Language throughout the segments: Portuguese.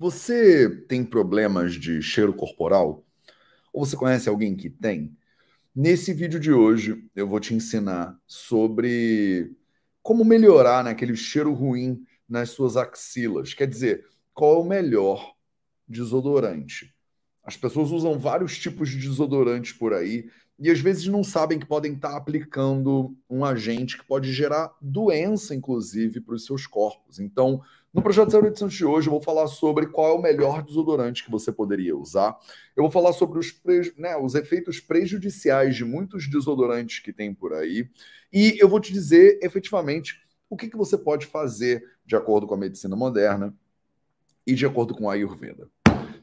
Você tem problemas de cheiro corporal? Ou você conhece alguém que tem? Nesse vídeo de hoje, eu vou te ensinar sobre como melhorar né, aquele cheiro ruim nas suas axilas. Quer dizer, qual é o melhor desodorante? As pessoas usam vários tipos de desodorantes por aí e às vezes não sabem que podem estar aplicando um agente que pode gerar doença, inclusive, para os seus corpos. Então, no projeto 0800 de hoje, eu vou falar sobre qual é o melhor desodorante que você poderia usar. Eu vou falar sobre os, né, os efeitos prejudiciais de muitos desodorantes que tem por aí. E eu vou te dizer efetivamente o que, que você pode fazer de acordo com a medicina moderna e de acordo com a Ayurveda.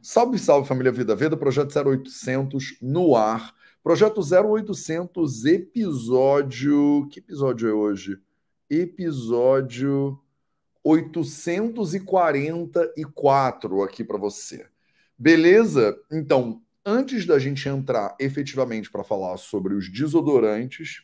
Salve, salve família Vida Veda, projeto 0800 no ar. Projeto 0800, episódio. Que episódio é hoje? Episódio 844 aqui para você. Beleza? Então, antes da gente entrar efetivamente para falar sobre os desodorantes,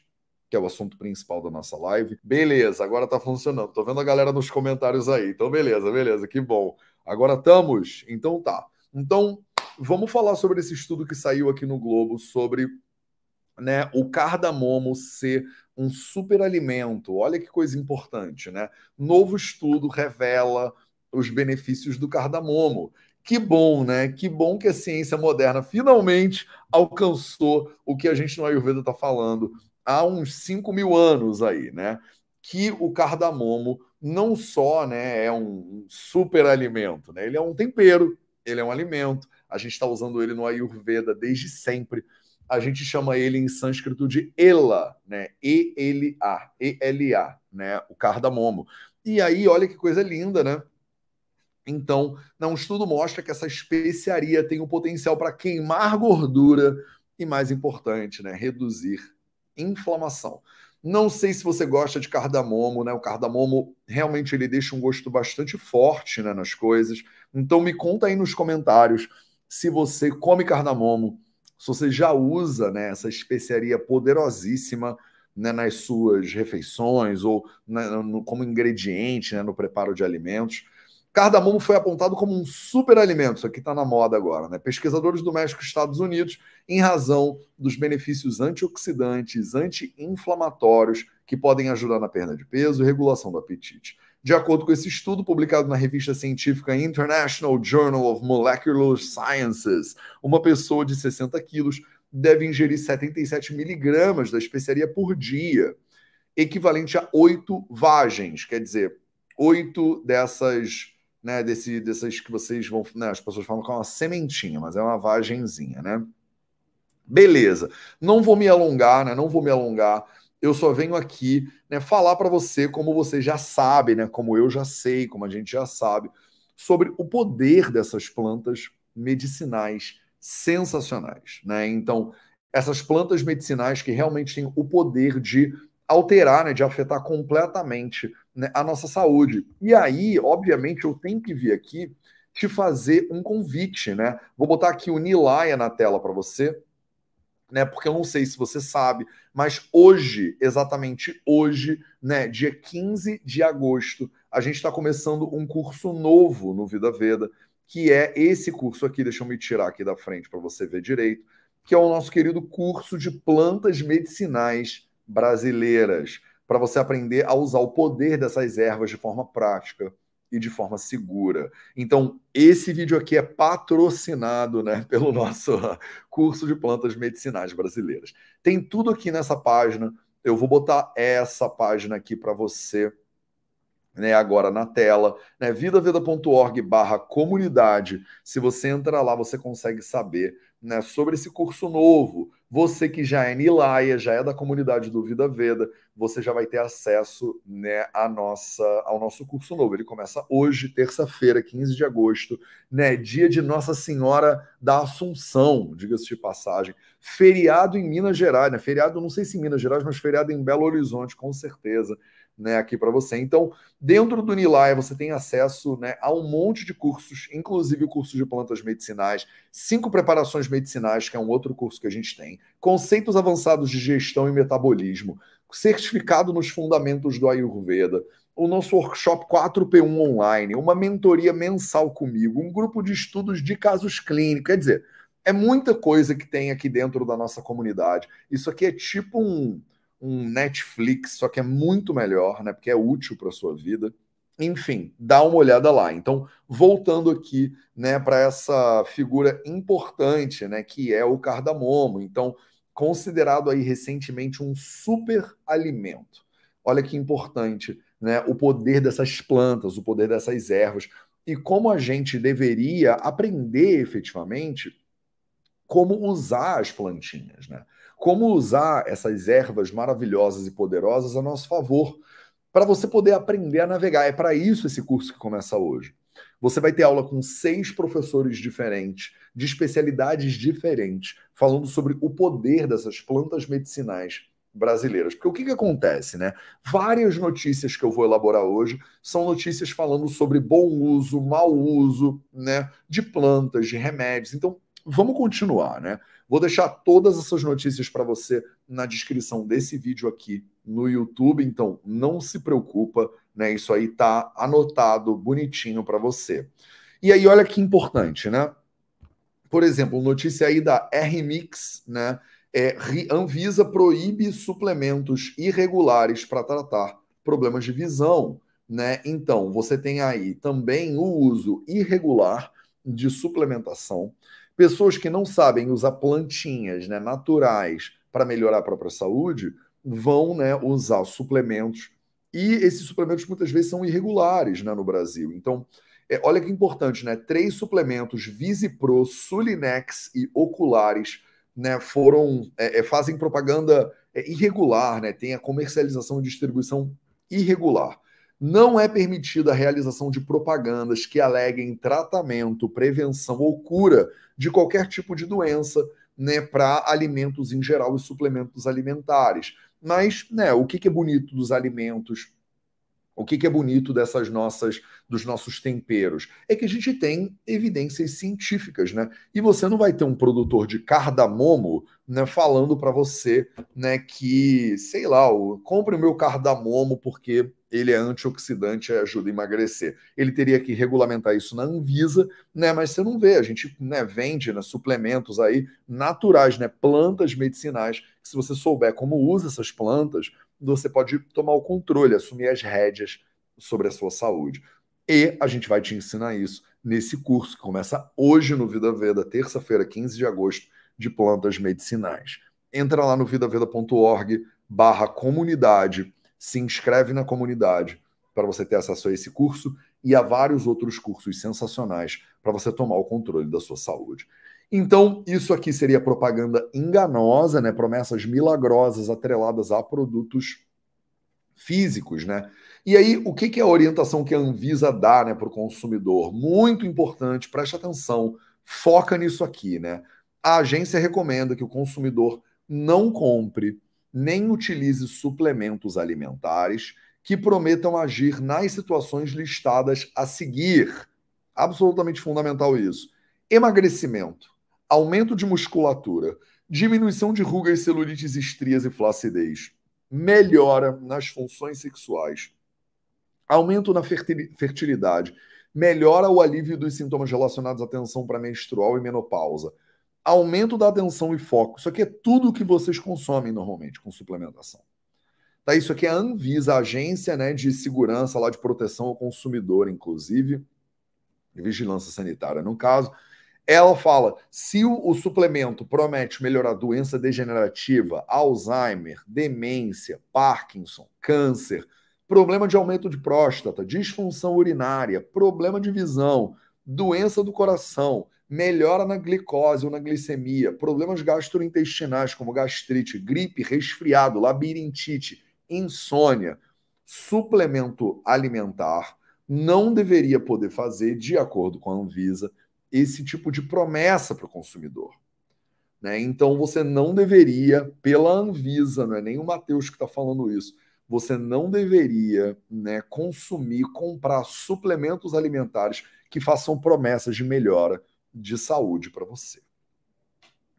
que é o assunto principal da nossa live. Beleza, agora tá funcionando. Tô vendo a galera nos comentários aí. Então, beleza, beleza, que bom. Agora estamos? Então tá. Então, vamos falar sobre esse estudo que saiu aqui no Globo sobre né, o cardamomo ser um superalimento. Olha que coisa importante, né? Novo estudo revela os benefícios do cardamomo. Que bom, né? Que bom que a ciência moderna finalmente alcançou o que a gente no Ayurveda está falando há uns 5 mil anos aí, né? Que o cardamomo não só né, é um superalimento, né? Ele é um tempero, ele é um alimento. A gente está usando ele no Ayurveda desde sempre. A gente chama ele em sânscrito de Ela, né? E-L-A, E-L-A, né? O cardamomo. E aí, olha que coisa linda, né? Então, um estudo mostra que essa especiaria tem o um potencial para queimar gordura e, mais importante, né, reduzir inflamação. Não sei se você gosta de cardamomo, né? O cardamomo realmente ele deixa um gosto bastante forte né, nas coisas. Então me conta aí nos comentários se você come cardamomo, se você já usa né, essa especiaria poderosíssima né, nas suas refeições ou no, como ingrediente né, no preparo de alimentos. Cardamomo foi apontado como um superalimento, isso aqui está na moda agora, né? Pesquisadores do México e Estados Unidos, em razão dos benefícios antioxidantes, anti-inflamatórios que podem ajudar na perda de peso e regulação do apetite. De acordo com esse estudo publicado na revista científica International Journal of Molecular Sciences, uma pessoa de 60 quilos deve ingerir 77 miligramas da especiaria por dia, equivalente a oito vagens, quer dizer, oito dessas, né, desse, dessas que vocês vão, né, as pessoas falam que é uma sementinha, mas é uma vagenzinha, né? Beleza. Não vou me alongar, né? Não vou me alongar eu só venho aqui né, falar para você, como você já sabe, né, como eu já sei, como a gente já sabe, sobre o poder dessas plantas medicinais sensacionais. Né? Então, essas plantas medicinais que realmente têm o poder de alterar, né, de afetar completamente né, a nossa saúde. E aí, obviamente, eu tenho que vir aqui te fazer um convite, né? Vou botar aqui o Nilaya na tela para você né? Porque eu não sei se você sabe, mas hoje, exatamente hoje, né, dia 15 de agosto, a gente está começando um curso novo no Vida Veda, que é esse curso aqui, deixa eu me tirar aqui da frente para você ver direito, que é o nosso querido curso de plantas medicinais brasileiras, para você aprender a usar o poder dessas ervas de forma prática e de forma segura. Então, esse vídeo aqui é patrocinado né, pelo nosso curso de plantas medicinais brasileiras. Tem tudo aqui nessa página. Eu vou botar essa página aqui para você né, agora na tela, né, vidaveda.org barra comunidade. Se você entrar lá, você consegue saber né, sobre esse curso novo. Você que já é Nilaya, já é da comunidade do Vida Veda, você já vai ter acesso né, à nossa, ao nosso curso novo. Ele começa hoje, terça-feira, 15 de agosto, né, dia de Nossa Senhora da Assunção, diga-se de passagem. Feriado em Minas Gerais, né? Feriado, não sei se em Minas Gerais, mas feriado em Belo Horizonte, com certeza né, aqui para você. Então, dentro do Nilaya, você tem acesso né, a um monte de cursos, inclusive o curso de plantas medicinais, cinco preparações medicinais, que é um outro curso que a gente tem, conceitos avançados de gestão e metabolismo, certificado nos fundamentos do Ayurveda, o nosso workshop 4P1 online, uma mentoria mensal comigo, um grupo de estudos de casos clínicos. Quer dizer, é muita coisa que tem aqui dentro da nossa comunidade. Isso aqui é tipo um, um Netflix, só que é muito melhor, né? Porque é útil para a sua vida. Enfim, dá uma olhada lá. Então, voltando aqui, né, para essa figura importante, né, que é o cardamomo. Então, considerado aí recentemente um super alimento. Olha que importante, né, o poder dessas plantas, o poder dessas ervas e como a gente deveria aprender efetivamente como usar as plantinhas, né? Como usar essas ervas maravilhosas e poderosas a nosso favor para você poder aprender a navegar. É para isso esse curso que começa hoje. Você vai ter aula com seis professores diferentes, de especialidades diferentes, falando sobre o poder dessas plantas medicinais brasileiras. Porque o que, que acontece, né? Várias notícias que eu vou elaborar hoje são notícias falando sobre bom uso, mau uso, né, de plantas, de remédios. Então, vamos continuar, né? Vou deixar todas essas notícias para você na descrição desse vídeo aqui no YouTube, então não se preocupa, né? Isso aí tá anotado bonitinho para você. E aí olha que importante, né? Por exemplo, notícia aí da RMix, né? É, Anvisa proíbe suplementos irregulares para tratar problemas de visão, né? Então, você tem aí também o uso irregular de suplementação Pessoas que não sabem usar plantinhas né, naturais para melhorar a própria saúde vão né, usar suplementos e esses suplementos muitas vezes são irregulares né, no Brasil. Então, é, olha que importante, né? Três suplementos Visipro, Sulinex e Oculares né, foram é, é, fazem propaganda é, irregular, né? Tem a comercialização e distribuição irregular. Não é permitida a realização de propagandas que aleguem tratamento, prevenção ou cura de qualquer tipo de doença, né, para alimentos em geral e suplementos alimentares. Mas, né, o que, que é bonito dos alimentos o que, que, é bonito dessas nossas, dos nossos temperos? É que a gente tem evidências científicas, né? E você não vai ter um produtor de cardamomo, né, falando para você, né, que, sei lá, compre o meu cardamomo porque ele é antioxidante e ajuda a emagrecer. Ele teria que regulamentar isso na Anvisa, né? Mas você não vê, a gente né, vende né, suplementos aí naturais, né? Plantas medicinais, se você souber como usa essas plantas, você pode tomar o controle, assumir as rédeas sobre a sua saúde. E a gente vai te ensinar isso nesse curso que começa hoje no Vida Veda, terça-feira, 15 de agosto, de plantas medicinais. Entra lá no vidaveda.org barra comunidade se inscreve na comunidade para você ter acesso a esse curso e a vários outros cursos sensacionais para você tomar o controle da sua saúde. Então, isso aqui seria propaganda enganosa, né? Promessas milagrosas atreladas a produtos físicos, né? E aí, o que, é a orientação que a Anvisa dá né, para o consumidor? Muito importante, preste atenção, foca nisso aqui, né? A agência recomenda que o consumidor não compre nem utilize suplementos alimentares que prometam agir nas situações listadas a seguir. Absolutamente fundamental isso. Emagrecimento, aumento de musculatura, diminuição de rugas, celulites, estrias e flacidez, melhora nas funções sexuais, aumento na fertilidade, melhora o alívio dos sintomas relacionados à tensão pré-menstrual e menopausa, aumento da atenção e foco. Isso aqui é tudo o que vocês consomem normalmente com suplementação. Tá, isso aqui é a Anvisa, a agência né, de segurança lá de proteção ao consumidor, inclusive, vigilância sanitária, no caso. Ela fala: se o, o suplemento promete melhorar doença degenerativa, Alzheimer, demência, Parkinson, câncer, problema de aumento de próstata, disfunção urinária, problema de visão, doença do coração, melhora na glicose ou na glicemia, problemas gastrointestinais como gastrite, gripe, resfriado, labirintite, insônia, suplemento alimentar não deveria poder fazer, de acordo com a Anvisa, esse tipo de promessa para o consumidor. Né? Então você não deveria, pela Anvisa, não é nem o Matheus que está falando isso, você não deveria né, consumir, comprar suplementos alimentares que façam promessas de melhora de saúde para você.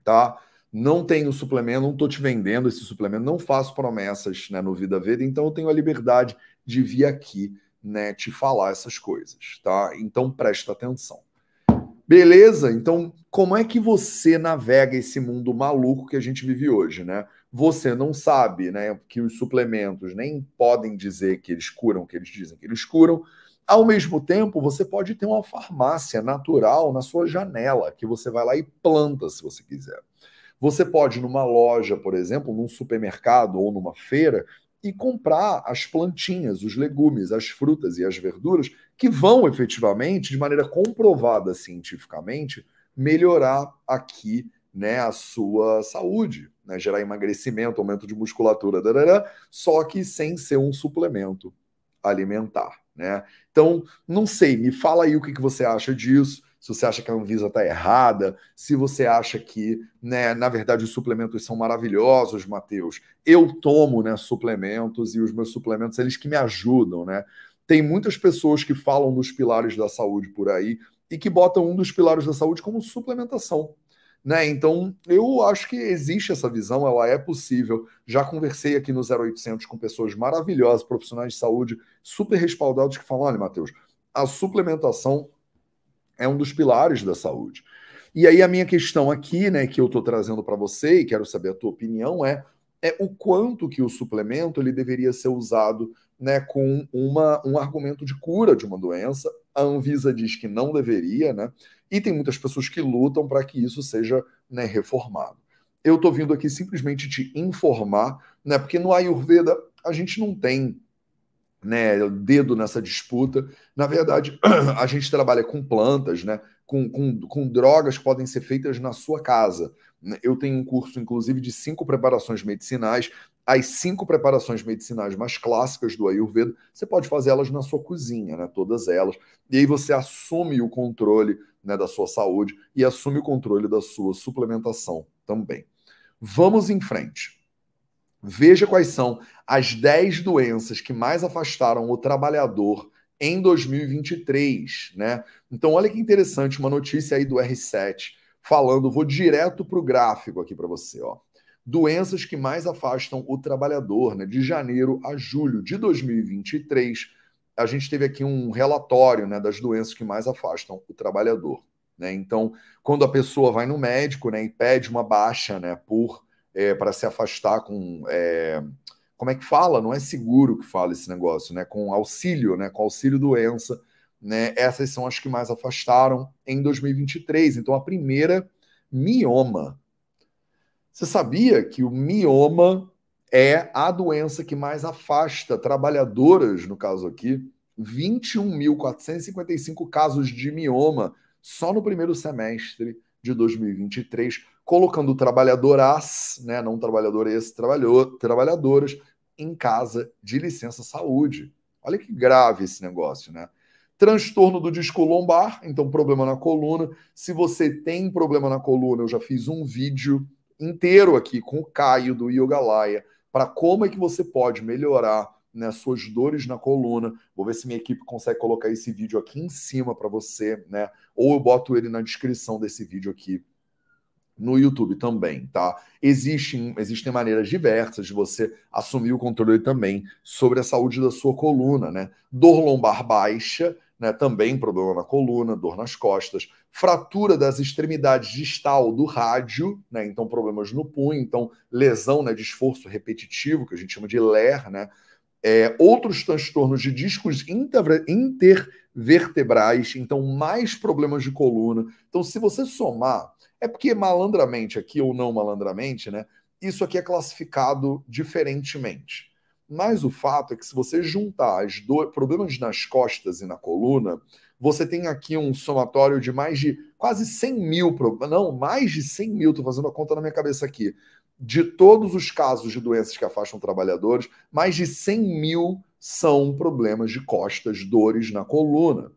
Tá? Não tenho suplemento, não estou te vendendo esse suplemento, não faço promessas né, no Vida Veda, então eu tenho a liberdade de vir aqui né, te falar essas coisas, tá? Então presta atenção. Beleza? Então, como é que você navega esse mundo maluco que a gente vive hoje, né? Você não sabe, né, que os suplementos nem podem dizer que eles curam que eles dizem que eles curam. Ao mesmo tempo, você pode ter uma farmácia natural na sua janela, que você vai lá e planta se você quiser. Você pode, numa loja, por exemplo, num supermercado ou numa feira, e comprar as plantinhas, os legumes, as frutas e as verduras que vão efetivamente, de maneira comprovada cientificamente, melhorar aqui né, a sua saúde, né, gerar emagrecimento, aumento de musculatura, darará, só que sem ser um suplemento alimentar. Né? Então, não sei, me fala aí o que, que você acha disso se você acha que a Anvisa está errada, se você acha que, né, na verdade, os suplementos são maravilhosos, Matheus. Eu tomo né, suplementos e os meus suplementos, eles que me ajudam, né? Tem muitas pessoas que falam dos pilares da saúde por aí e que botam um dos pilares da saúde como suplementação. Né? Então, eu acho que existe essa visão, ela é possível. Já conversei aqui no 0800 com pessoas maravilhosas, profissionais de saúde, super respaldados, que falam: olha, Matheus, a suplementação é um dos pilares da saúde. E aí a minha questão aqui, né, que eu estou trazendo para você e quero saber a tua opinião é é o quanto que o suplemento ele deveria ser usado, né, com uma, um argumento de cura de uma doença. A Anvisa diz que não deveria, né? E tem muitas pessoas que lutam para que isso seja, né, reformado. Eu estou vindo aqui simplesmente te informar, né, porque no Ayurveda a gente não tem né, dedo nessa disputa. Na verdade, a gente trabalha com plantas, né, com, com, com drogas que podem ser feitas na sua casa. Eu tenho um curso, inclusive, de cinco preparações medicinais. As cinco preparações medicinais mais clássicas do Ayurveda, você pode fazer elas na sua cozinha, né? Todas elas. E aí você assume o controle né, da sua saúde e assume o controle da sua suplementação também. Vamos em frente. Veja quais são as 10 doenças que mais afastaram o trabalhador em 2023, né? Então, olha que interessante, uma notícia aí do R7 falando, vou direto para o gráfico aqui para você, ó. Doenças que mais afastam o trabalhador, né? De janeiro a julho de 2023, a gente teve aqui um relatório, né, das doenças que mais afastam o trabalhador, né? Então, quando a pessoa vai no médico, né, e pede uma baixa, né, por é, para se afastar com. É, como é que fala? Não é seguro que fala esse negócio, né? Com auxílio, né? Com auxílio doença. Né? Essas são as que mais afastaram em 2023. Então, a primeira, mioma. Você sabia que o mioma é a doença que mais afasta trabalhadoras, no caso aqui, 21.455 casos de mioma só no primeiro semestre de 2023 colocando trabalhadoras, né, não trabalhadores, trabalhadoras, em casa de licença saúde. Olha que grave esse negócio, né? Transtorno do disco lombar, então problema na coluna. Se você tem problema na coluna, eu já fiz um vídeo inteiro aqui com o Caio do Yogalaya para como é que você pode melhorar né, suas dores na coluna. Vou ver se minha equipe consegue colocar esse vídeo aqui em cima para você, né? Ou eu boto ele na descrição desse vídeo aqui no YouTube também, tá? Existem, existem maneiras diversas de você assumir o controle também sobre a saúde da sua coluna, né? Dor lombar baixa, né? Também problema na coluna, dor nas costas, fratura das extremidades distal do rádio, né? Então problemas no punho, então lesão, né? De esforço repetitivo, que a gente chama de LER, né? É, outros transtornos de discos intervertebrais, então mais problemas de coluna. Então, se você somar é porque malandramente aqui ou não malandramente, né? Isso aqui é classificado diferentemente. Mas o fato é que se você juntar as problemas nas costas e na coluna, você tem aqui um somatório de mais de quase 100 mil, não, mais de 100 mil, estou fazendo a conta na minha cabeça aqui, de todos os casos de doenças que afastam trabalhadores, mais de 100 mil são problemas de costas, dores na coluna.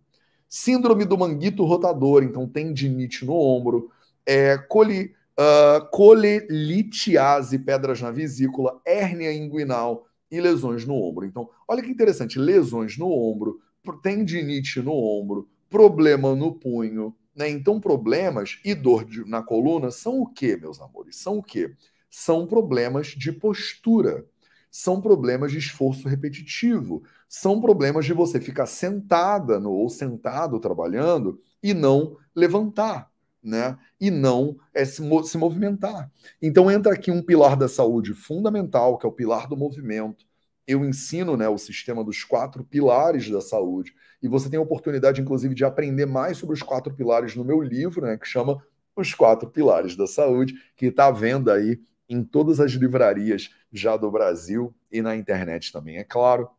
Síndrome do manguito rotador, então tendinite no ombro, é, coli, uh, colelitiase, pedras na vesícula, hérnia inguinal e lesões no ombro. Então, olha que interessante, lesões no ombro, tendinite no ombro, problema no punho, né? Então, problemas e dor de, na coluna são o que, meus amores? São o que? São problemas de postura, são problemas de esforço repetitivo. são problemas de você ficar sentada no, ou sentado trabalhando e não levantar, né? E não é, se, se movimentar. Então entra aqui um pilar da saúde fundamental, que é o pilar do movimento. Eu ensino né, o sistema dos quatro pilares da saúde. E você tem a oportunidade, inclusive, de aprender mais sobre os quatro pilares no meu livro, né, que chama Os Quatro Pilares da Saúde, que está à venda aí em todas as livrarias já do Brasil e na internet também, é claro.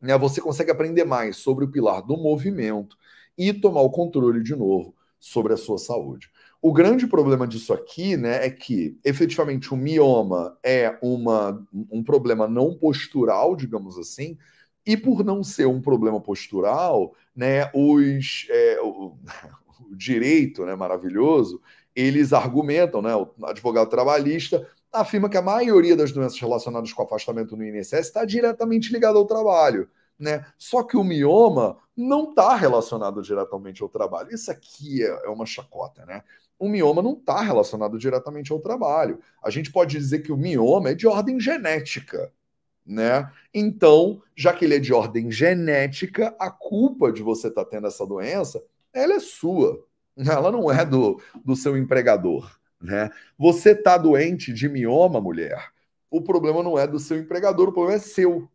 Né, você consegue aprender mais sobre o pilar do movimento e tomar o controle de novo sobre a sua saúde. O grande problema disso aqui né, é que, efetivamente, o mioma é uma, um problema não postural, digamos assim, e por não ser um problema postural, né, os, é, o, o, direito né, maravilhoso, eles argumentam, né, o advogado trabalhista afirma que a maioria das doenças relacionadas com afastamento no INSS está diretamente ligada ao trabalho. Né? Só que o mioma não está relacionado diretamente ao trabalho. Isso aqui é, é uma chacota, né? O mioma não está relacionado diretamente ao trabalho. A gente pode dizer que o mioma é de ordem genética né? Então, já que ele é de ordem genética, a culpa de você estar tá tendo essa doença, ela é sua. Ela não é do, do seu empregador, né? Você está doente de mioma, mulher. O problema não é do seu empregador, o problema é seu.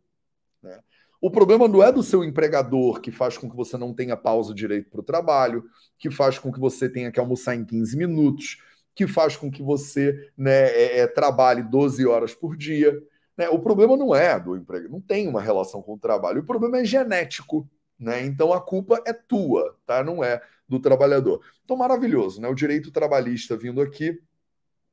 O problema não é do seu empregador, que faz com que você não tenha pausa direito para o trabalho, que faz com que você tenha que almoçar em 15 minutos, que faz com que você né, é, é, trabalhe 12 horas por dia. Né? O problema não é do emprego, não tem uma relação com o trabalho. O problema é genético, né? Então a culpa é tua, tá? Não é do trabalhador. Então maravilhoso, né? O direito trabalhista vindo aqui,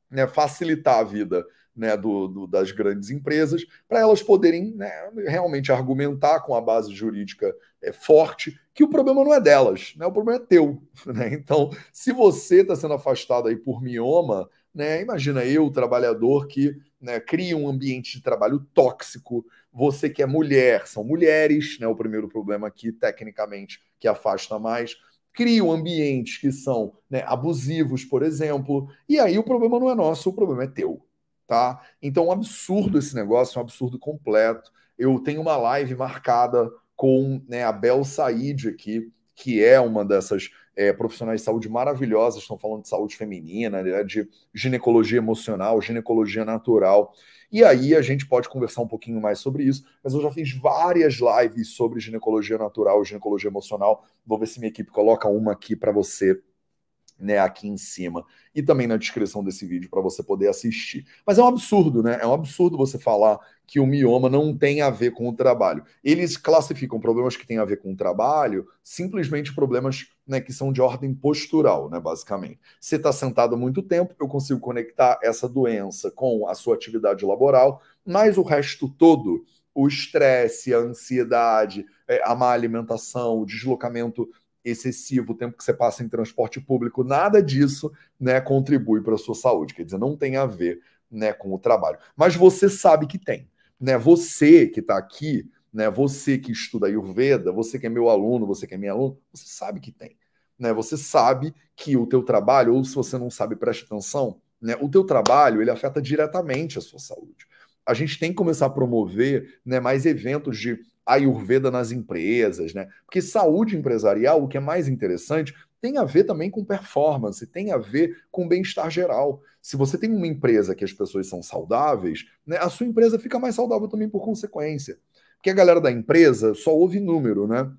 né? Facilitar a vida né, do, do, das grandes empresas, para elas poderem né, realmente argumentar com a base jurídica é, forte que o problema não é delas, né, o problema é teu. Né? Então, se você está sendo afastado aí por mioma, né, imagina eu, trabalhador, que né, cria um ambiente de trabalho tóxico. Você que é mulher, são mulheres, né, o primeiro problema aqui, tecnicamente, que afasta mais. Criam ambientes que são né, abusivos, por exemplo, e aí o problema não é nosso, o problema é teu. Tá? Então, um absurdo esse negócio, um absurdo completo. Eu tenho uma live marcada com né, a Bel Said aqui, que é uma dessas é, profissionais de saúde maravilhosas, estão falando de saúde feminina, né, de ginecologia emocional, ginecologia natural. E aí a gente pode conversar um pouquinho mais sobre isso, mas eu já fiz várias lives sobre ginecologia natural ginecologia emocional. Vou ver se minha equipe coloca uma aqui para você né, aqui em cima e também na descrição desse vídeo para você poder assistir. Mas é um absurdo, né? É um absurdo você falar que o mioma não tem a ver com o trabalho. Eles classificam problemas que têm a ver com o trabalho simplesmente problemas né, que são de ordem postural, né, basicamente. Você está sentado há muito tempo, eu consigo conectar essa doença com a sua atividade laboral, mas o resto todo, o estresse, a ansiedade, é, a má alimentação, o deslocamento excessivo, o tempo que você passa em transporte público, nada disso né, contribui para a sua saúde. Quer dizer, não tem a ver né, com o trabalho. Mas você sabe que tem. Né? Você que está aqui, né, você que estuda Ayurveda, você que é meu aluno, você que é minha aluna, você sabe que tem. Né? Você sabe que o teu trabalho, ou se você não sabe, preste atenção, né, o teu trabalho ele afeta diretamente a sua saúde. A gente tem que começar a promover né, mais eventos de Ayurveda nas empresas, né? Porque saúde empresarial, o que é mais interessante, tem a ver também com performance, tem a ver com bem-estar geral. Se você tem uma empresa que as pessoas são saudáveis, né, a sua empresa fica mais saudável também por consequência. Porque a galera da empresa só ouve número, né?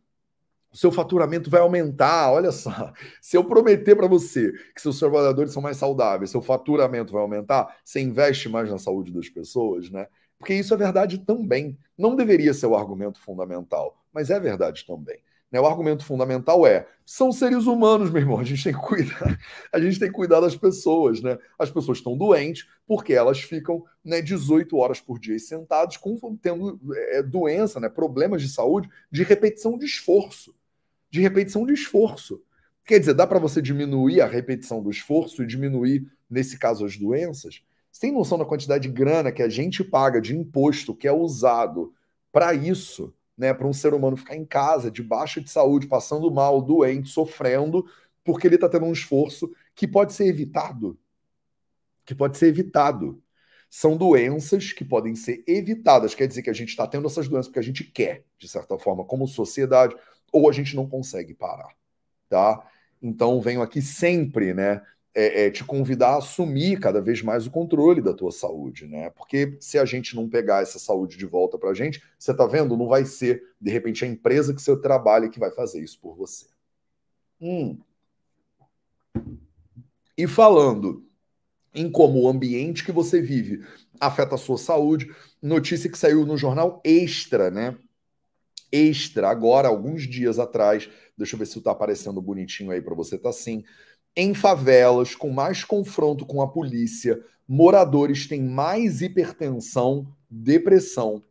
Seu faturamento vai aumentar, olha só. Se eu prometer para você que seus trabalhadores são mais saudáveis, seu faturamento vai aumentar, você investe mais na saúde das pessoas, né? Porque isso é verdade também. Não deveria ser o argumento fundamental, mas é verdade também. Né? O argumento fundamental é: são seres humanos, meu irmão, a gente tem que cuidar, a gente tem que cuidar das pessoas, né? As pessoas estão doentes porque elas ficam né, 18 horas por dia sentadas com, tendo é, doença, né, problemas de saúde de repetição de esforço. De repetição de esforço. Quer dizer, dá para você diminuir a repetição do esforço e diminuir, nesse caso, as doenças? Você tem noção da quantidade de grana que a gente paga de imposto que é usado para isso, né? Para um ser humano ficar em casa, de baixa de saúde, passando mal, doente, sofrendo, porque ele está tendo um esforço que pode ser evitado. Que pode ser evitado. são doenças que podem ser evitadas. Quer dizer que a gente está tendo essas doenças porque a gente quer, de certa forma, como sociedade, ou a gente não consegue parar, tá? Então venho aqui sempre, né, é, é, te convidar a assumir cada vez mais o controle da tua saúde, né? Porque se a gente não pegar essa saúde de volta para a gente, você tá vendo, não vai ser de repente a empresa que você trabalha que vai fazer isso por você. Hum. E falando em como o ambiente que você vive afeta a sua saúde, notícia que saiu no jornal Extra, né? Extra, agora, alguns dias atrás, deixa eu ver se está aparecendo bonitinho aí para você, tá assim. Em favelas, com mais confronto com a polícia, moradores têm mais hipertensão, depressão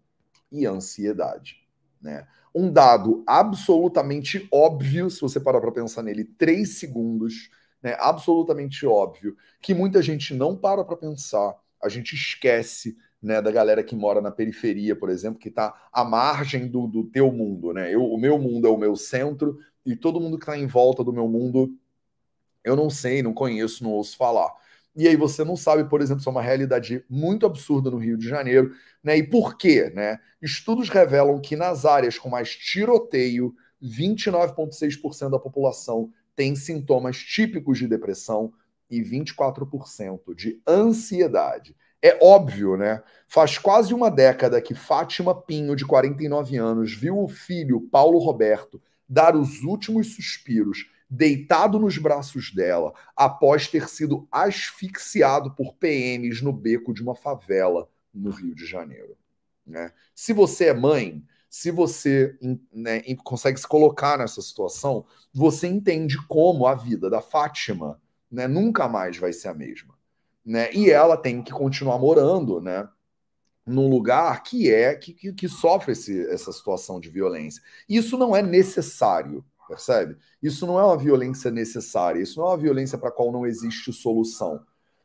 e ansiedade. Né? Um dado absolutamente óbvio, se você parar para pensar nele, três segundos, né? absolutamente óbvio, que muita gente não para para pensar, a gente esquece né, da galera que mora na periferia, por exemplo, que está à margem do, do teu mundo. Né? Eu, o meu mundo é o meu centro e todo mundo que está em volta do meu mundo eu não sei, não conheço, não ouço falar. E aí você não sabe, por exemplo, se é uma realidade muito absurda no Rio de Janeiro, né? E por quê, né? Estudos revelam que nas áreas com mais tiroteio, 29,6% da população tem sintomas típicos de depressão e 24% de ansiedade. É óbvio, né? Faz quase uma década que Fátima Pinho, de 49 anos, viu o filho Paulo Roberto dar os últimos suspiros deitado nos braços dela após ter sido asfixiado por PMs no beco de uma favela no Rio de Janeiro. Né? Se você é mãe, se você né, consegue se colocar nessa situação, você entende como a vida da Fátima né, nunca mais vai ser a mesma. Né? E ela tem que continuar morando né, num lugar que é que, que, sofre esse, essa situação de violência. Isso não é necessário percebe? Isso não é uma violência necessária, isso não é uma violência para a qual não existe solução.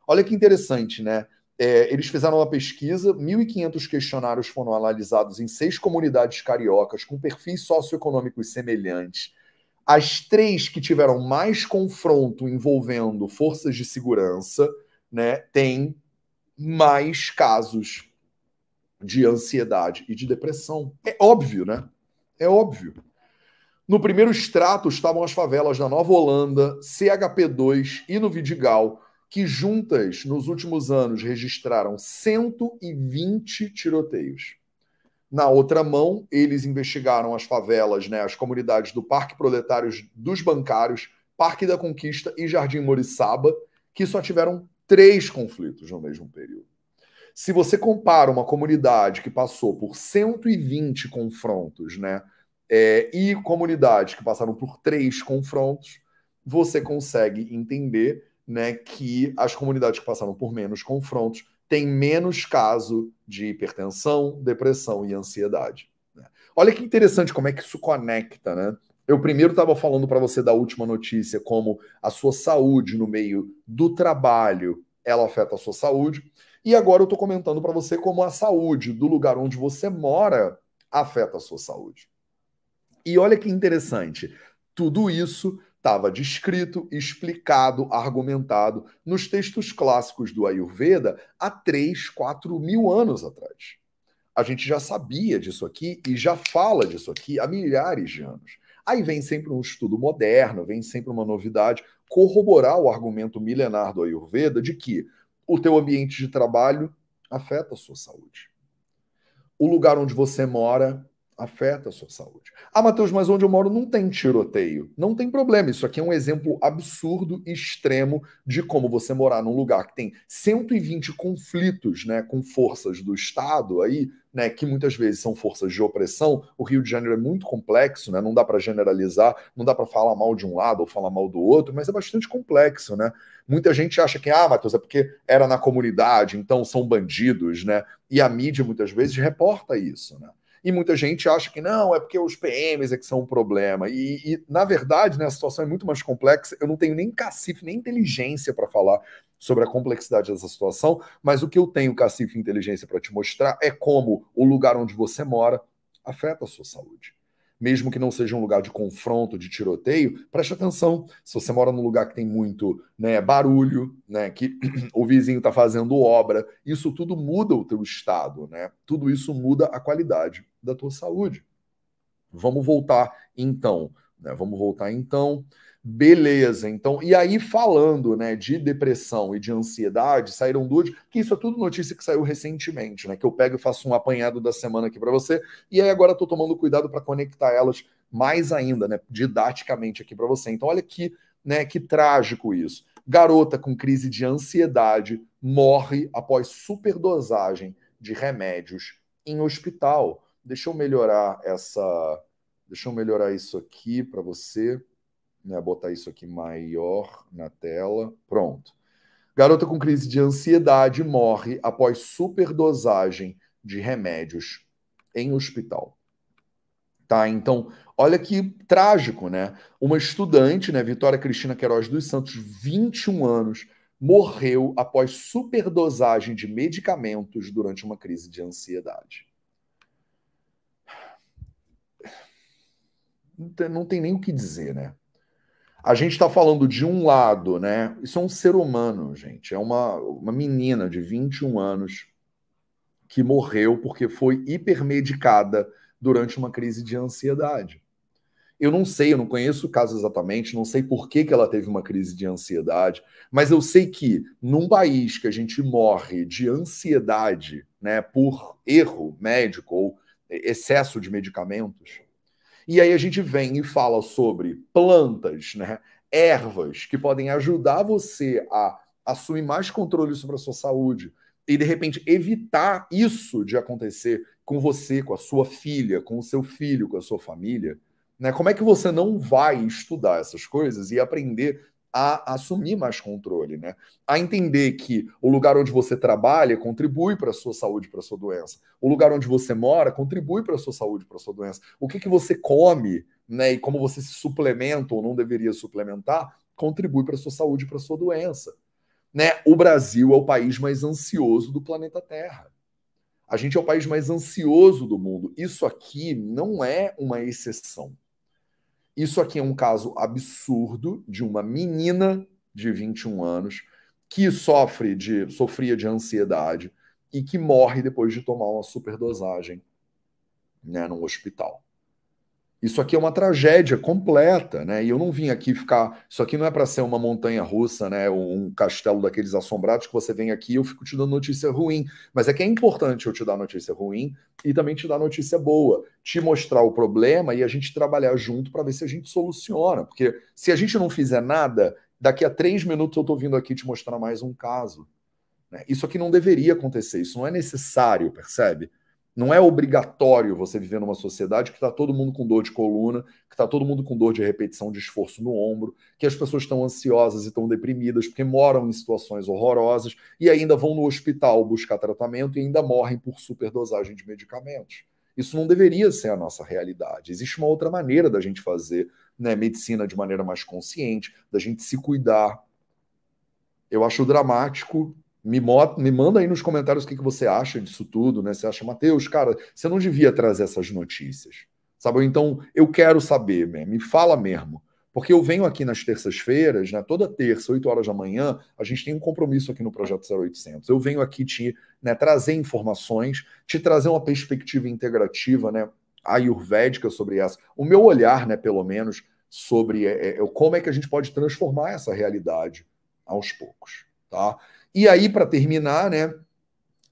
Olha que interessante, né? É, eles fizeram uma pesquisa, 1.500 questionários foram analisados em seis comunidades cariocas com perfis socioeconômicos semelhantes. As três que tiveram mais confronto envolvendo forças de segurança, né, têm mais casos de ansiedade e de depressão. É óbvio, né? É óbvio. No primeiro extrato estavam as favelas da Nova Holanda, CHP2 e no Vidigal, que juntas, nos últimos anos, registraram 120 tiroteios. Na outra mão, eles investigaram as favelas, né, as comunidades do Parque Proletários dos Bancários, Parque da Conquista e Jardim Moriçaba, que só tiveram três conflitos no mesmo período. Se você compara uma comunidade que passou por 120 confrontos, né, é, e comunidades que passaram por três confrontos, você consegue entender né, que as comunidades que passaram por menos confrontos têm menos caso de hipertensão, depressão e ansiedade. Né? Olha que interessante como é que isso conecta, né? Eu primeiro estava falando para você da última notícia, como a sua saúde no meio do trabalho ela afeta a sua saúde. E agora eu estou comentando para você como a saúde do lugar onde você mora afeta a sua saúde. E olha que interessante, tudo isso estava descrito, explicado, argumentado nos textos clássicos do Ayurveda há 3, 4 mil anos atrás. A gente já sabia disso aqui e já fala disso aqui há milhares de anos. Aí vem sempre um estudo moderno, vem sempre uma novidade, corroborar o argumento milenar do Ayurveda de que o teu ambiente de trabalho afeta a sua saúde. O lugar onde você mora afeta a sua saúde. Ah, Matheus, mas onde eu moro não tem tiroteio. Não tem problema. Isso aqui é um exemplo absurdo, extremo, de como você morar num lugar que tem 120 conflitos né, com forças do Estado aí, né, que muitas vezes são forças de opressão. O Rio de Janeiro é muito complexo, né, não dá para generalizar, não dá para falar mal de um lado ou falar mal do outro, mas é bastante complexo. Né? Muita gente acha que, ah, Matheus, é porque era na comunidade, então são bandidos, né? E a mídia muitas vezes reporta isso, né? E muita gente acha que não, é porque os PMs é que são um problema. E, e na verdade, né, a situação é muito mais complexa. Eu não tenho nem cacife, nem inteligência para falar sobre a complexidade dessa situação, mas o que eu tenho cacife e inteligência para te mostrar é como o lugar onde você mora afeta a sua saúde. Mesmo que não seja um lugar de confronto, de tiroteio, preste atenção. Se você mora num lugar que tem muito né, barulho, né, que o vizinho está fazendo obra, isso tudo muda o teu estado, né? Tudo isso muda a qualidade da tua saúde. Vamos voltar então, né? Vamos voltar então. Beleza, então, e aí falando, né, de depressão e de ansiedade, saíram duas, que isso é tudo notícia que saiu recentemente, né, que eu pego e faço um apanhado da semana aqui para você, e aí agora estou tomando cuidado para conectar elas mais ainda, né, didaticamente aqui para você. Então, olha que, né, que trágico isso. Garota com crise de ansiedade morre após superdosagem de remédios em hospital. Deixa eu melhorar essa, deixa eu melhorar isso aqui para você né, botar isso aqui maior na tela. Pronto. Garota com crise de ansiedade morre após superdosagem de remédios em hospital. Tá, então, olha que trágico, né? Uma estudante, né, Vitória Cristina Queiroz dos Santos, 21 anos, morreu após superdosagem de medicamentos durante uma crise de ansiedade. Não tem, nem o que dizer, né? A gente está falando de um lado, né? Isso é um ser humano, gente. É uma, uma menina de 21 anos que morreu porque foi hipermedicada durante uma crise de ansiedade. Eu não sei, eu não conheço o caso exatamente, não sei por que, que ela teve uma crise de ansiedade, mas eu sei que num país que a gente morre de ansiedade, né, por erro médico ou excesso de medicamentos, e aí a gente vem e fala sobre plantas, né, ervas que podem ajudar você a assumir mais controle sobre a sua saúde e de repente evitar isso de acontecer com você, com a sua filha, com o seu filho, com a sua família. Né? Como é que você não vai estudar essas coisas e aprender a assumir mais controle, né? A entender que o lugar onde você trabalha contribui para a sua saúde, para a sua doença. O lugar onde você mora contribui para a sua saúde, para a sua doença. O que, que você come, né? E como você se suplementa ou não deveria suplementar, contribui para a sua saúde, para a sua doença. Né? O Brasil é o país mais ansioso do planeta Terra. A gente é o país mais ansioso do mundo. Isso aqui não é uma exceção. Isso aqui é um caso absurdo de uma menina de 21 anos que sofre de, sofria de ansiedade e que morre depois de tomar uma superdosagem né, no hospital. Isso aqui é uma tragédia completa, né? E eu não vim aqui ficar. Isso aqui não é para ser uma montanha russa, né? Um castelo daqueles assombrados que você vem aqui e eu fico te dando notícia ruim. Mas é que é importante eu te dar notícia ruim e também te dar notícia boa, te mostrar o problema e a gente trabalhar junto para ver se a gente soluciona. Porque se a gente não fizer nada, daqui a três minutos eu estou vindo aqui te mostrar mais um caso. Né? Isso aqui não deveria acontecer, isso não é necessário, percebe? Não é obrigatório você viver numa sociedade que está todo mundo com dor de coluna, que está todo mundo com dor de repetição de esforço no ombro, que as pessoas estão ansiosas e estão deprimidas porque moram em situações horrorosas e ainda vão no hospital buscar tratamento e ainda morrem por superdosagem de medicamentos. Isso não deveria ser a nossa realidade. Existe uma outra maneira da gente fazer né, medicina de maneira mais consciente, da gente se cuidar. Eu acho dramático me, me manda aí nos comentários o que, que você acha disso tudo, né? Você acha, Matheus, cara, você não devia trazer essas notícias, sabe? Então, eu quero saber, me fala mesmo. Porque eu venho aqui nas terças-feiras, né, toda terça, 8 horas da manhã, a gente tem um compromisso aqui no Projeto 0800. Eu venho aqui te né, trazer informações, te trazer uma perspectiva integrativa, né, ayurvédica sobre essa. O meu olhar, né, pelo menos, sobre é, é, como é que a gente pode transformar essa realidade aos poucos, tá? E aí, para terminar, né?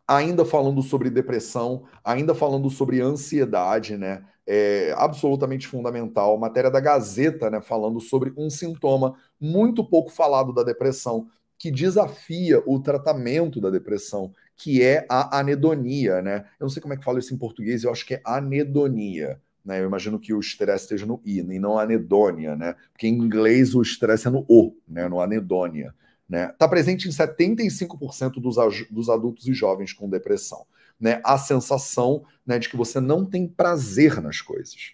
Ainda falando sobre depressão, ainda falando sobre ansiedade, né? É absolutamente fundamental. Matéria da Gazeta, né? Falando sobre um sintoma muito pouco falado da depressão, que desafia o tratamento da depressão, que é a anedonia, né? Eu não sei como é que fala isso em português, eu acho que é anedonia. Né? Eu imagino que o estresse esteja no i, e não anedônia, né? Porque em inglês o estresse é no o, né? No anedônia. Está né? Presente em 75% dos, dos adultos e jovens com depressão. Né? A sensação né, de que você não tem prazer nas coisas.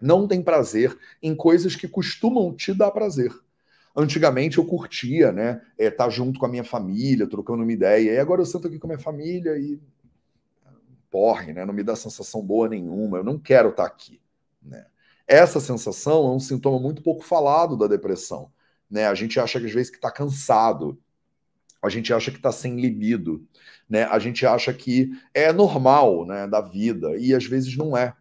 Não tem prazer em coisas que costumam te dar prazer. Antigamente eu curtia, né? Estar é, tá junto com a minha família, trocando uma ideia. E agora eu sento aqui com a minha família e porre, né? Não me dá sensação boa nenhuma. Eu não quero estar tá aqui. né? Essa sensação é um sintoma muito pouco falado da depressão, né? A gente acha que às vezes que está cansado, a gente acha que está sem libido, né? A gente acha que é normal, né, da vida e às vezes não é.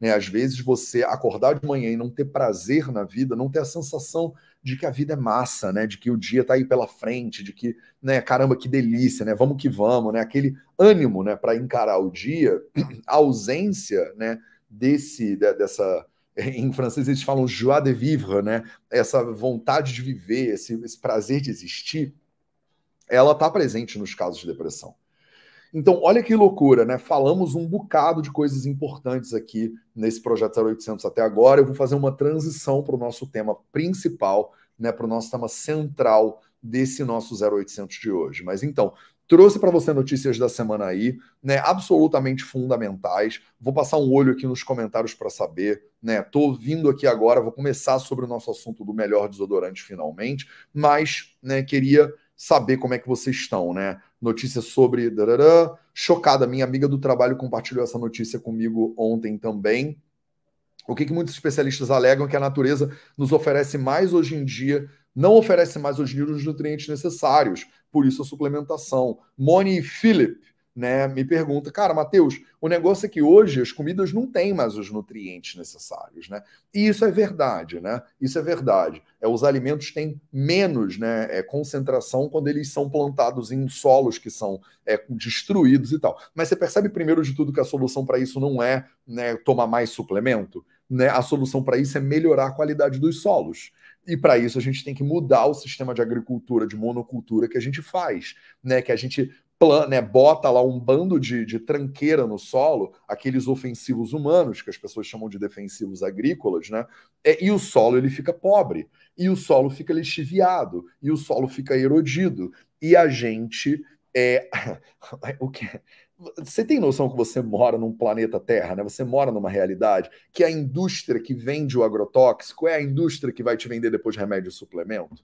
Né? Às vezes você acordar de manhã e não ter prazer na vida, não ter a sensação de que a vida é massa, né? De que o dia está aí pela frente, de que, né, caramba, que delícia, né? Vamos que vamos, né? Aquele ânimo, né, para encarar o dia, a ausência, né, desse dessa em francês eles falam joie de vivre, né? Essa vontade de viver, esse, esse prazer de existir, ela está presente nos casos de depressão. Então, olha que loucura, né? Falamos um bocado de coisas importantes aqui nesse projeto 0800 até agora. Eu vou fazer uma transição para o nosso tema principal, né? Para o nosso tema central desse nosso 0800 de hoje. Mas então, trouxe para você notícias da semana aí, né? Absolutamente fundamentais. Vou passar um olho aqui nos comentários para saber, né? Tô vindo aqui agora, vou começar sobre o nosso assunto do melhor desodorante finalmente, mas, né? Queria saber como é que vocês estão, né? Notícia sobre. Chocada, minha amiga do trabalho compartilhou essa notícia comigo ontem também. O que, que muitos especialistas alegam é que a natureza nos oferece mais hoje em dia, não oferece mais os nutrientes necessários, por isso a suplementação. Moni Philip, né, me pergunta, cara, Matheus, o negócio é que hoje as comidas não têm mais os nutrientes necessários, né? E isso é verdade, né? Isso é verdade. É, os alimentos têm menos né, é, concentração quando eles são plantados em solos que são é, destruídos e tal. Mas você percebe, primeiro de tudo, que a solução para isso não é né, tomar mais suplemento? Né? A solução para isso é melhorar a qualidade dos solos. E para isso a gente tem que mudar o sistema de agricultura, de monocultura que a gente faz, né? Que a gente plan, né, bota lá um bando de, de tranqueira no solo, aqueles ofensivos humanos, que as pessoas chamam de defensivos agrícolas, né? É, e o solo ele fica pobre, e o solo fica lixiviado, e o solo fica erodido. E a gente é. o que? Você tem noção que você mora num planeta Terra, né? Você mora numa realidade que a indústria que vende o agrotóxico é a indústria que vai te vender depois remédio e suplemento.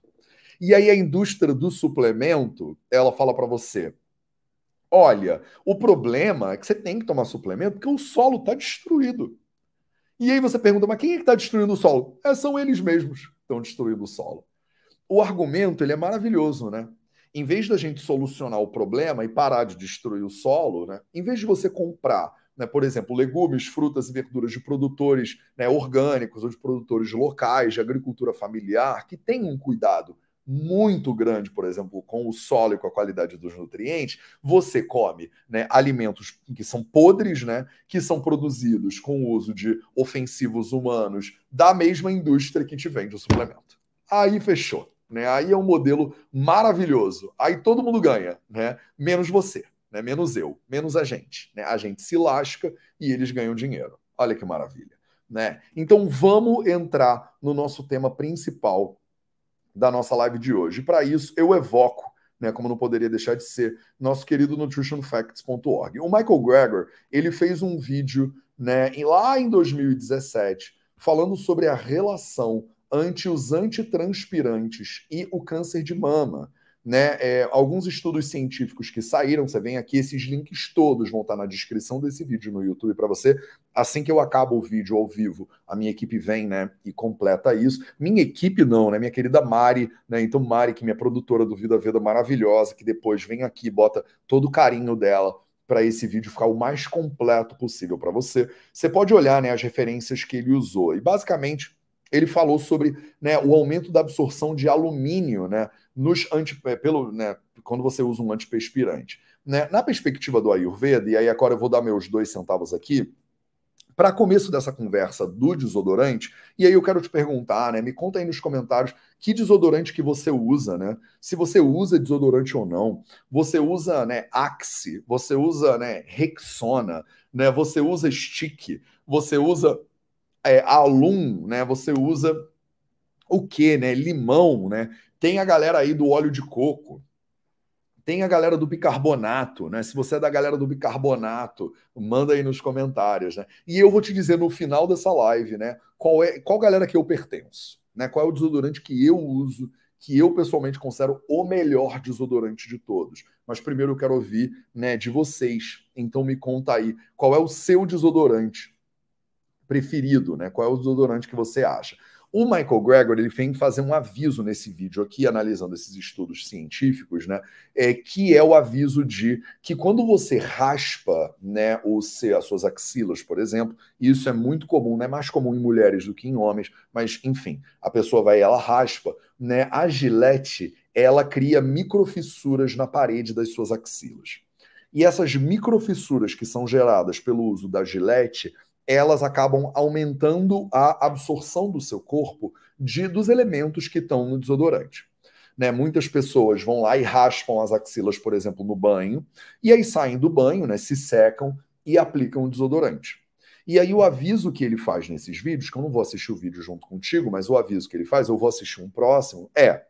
E aí a indústria do suplemento, ela fala para você: Olha, o problema é que você tem que tomar suplemento porque o solo está destruído. E aí você pergunta, mas quem é que está destruindo o solo? É, são eles mesmos que estão destruindo o solo. O argumento ele é maravilhoso, né? Em vez da gente solucionar o problema e parar de destruir o solo, né? Em vez de você comprar, né, por exemplo, legumes, frutas e verduras de produtores né, orgânicos ou de produtores locais, de agricultura familiar, que tem um cuidado muito grande, por exemplo, com o solo e com a qualidade dos nutrientes, você come né, alimentos que são podres, né, que são produzidos com o uso de ofensivos humanos da mesma indústria que te vende o suplemento. Aí fechou. Né? Aí é um modelo maravilhoso. Aí todo mundo ganha, né? menos você, né? menos eu, menos a gente. Né? A gente se lasca e eles ganham dinheiro. Olha que maravilha. Né? Então vamos entrar no nosso tema principal da nossa live de hoje. Para isso, eu evoco, né, como não poderia deixar de ser, nosso querido nutritionfacts.org. O Michael Greger, ele fez um vídeo, né, lá em 2017, falando sobre a relação ante os antitranspirantes e o câncer de mama né, é, alguns estudos científicos que saíram, você vem aqui, esses links todos vão estar na descrição desse vídeo no YouTube para você. Assim que eu acabo o vídeo ao vivo, a minha equipe vem, né, e completa isso. Minha equipe não, né, minha querida Mari, né, então Mari, que é minha produtora do Vida Vida maravilhosa, que depois vem aqui, bota todo o carinho dela para esse vídeo ficar o mais completo possível para você. Você pode olhar, né, as referências que ele usou. E basicamente ele falou sobre né, o aumento da absorção de alumínio né, nos anti, é, pelo, né, quando você usa um antiperspirante. Né? Na perspectiva do Ayurveda, e aí agora eu vou dar meus dois centavos aqui, para começo dessa conversa do desodorante, e aí eu quero te perguntar, né? Me conta aí nos comentários que desodorante que você usa, né? Se você usa desodorante ou não. Você usa, né, Axe, você usa, né, Rexona, né? Você usa Stick, você usa é, alum, né? Você usa o que, né? Limão, né? Tem a galera aí do óleo de coco. Tem a galera do bicarbonato, né? Se você é da galera do bicarbonato, manda aí nos comentários, né? E eu vou te dizer no final dessa live, né? Qual é qual galera que eu pertenço, né? Qual é o desodorante que eu uso, que eu pessoalmente considero o melhor desodorante de todos. Mas primeiro eu quero ouvir, né, de vocês. Então me conta aí, qual é o seu desodorante preferido, né? Qual é o desodorante que você acha? O Michael Gregor ele vem fazer um aviso nesse vídeo aqui, analisando esses estudos científicos, né? É, que é o aviso de que quando você raspa né, o, as suas axilas, por exemplo, isso é muito comum, não é mais comum em mulheres do que em homens, mas enfim, a pessoa vai ela raspa, né? A gilete ela cria microfissuras na parede das suas axilas. E essas microfissuras que são geradas pelo uso da gilete, elas acabam aumentando a absorção do seu corpo de, dos elementos que estão no desodorante. Né? Muitas pessoas vão lá e raspam as axilas, por exemplo, no banho, e aí saem do banho, né, se secam e aplicam o desodorante. E aí o aviso que ele faz nesses vídeos, que eu não vou assistir o vídeo junto contigo, mas o aviso que ele faz, eu vou assistir um próximo, é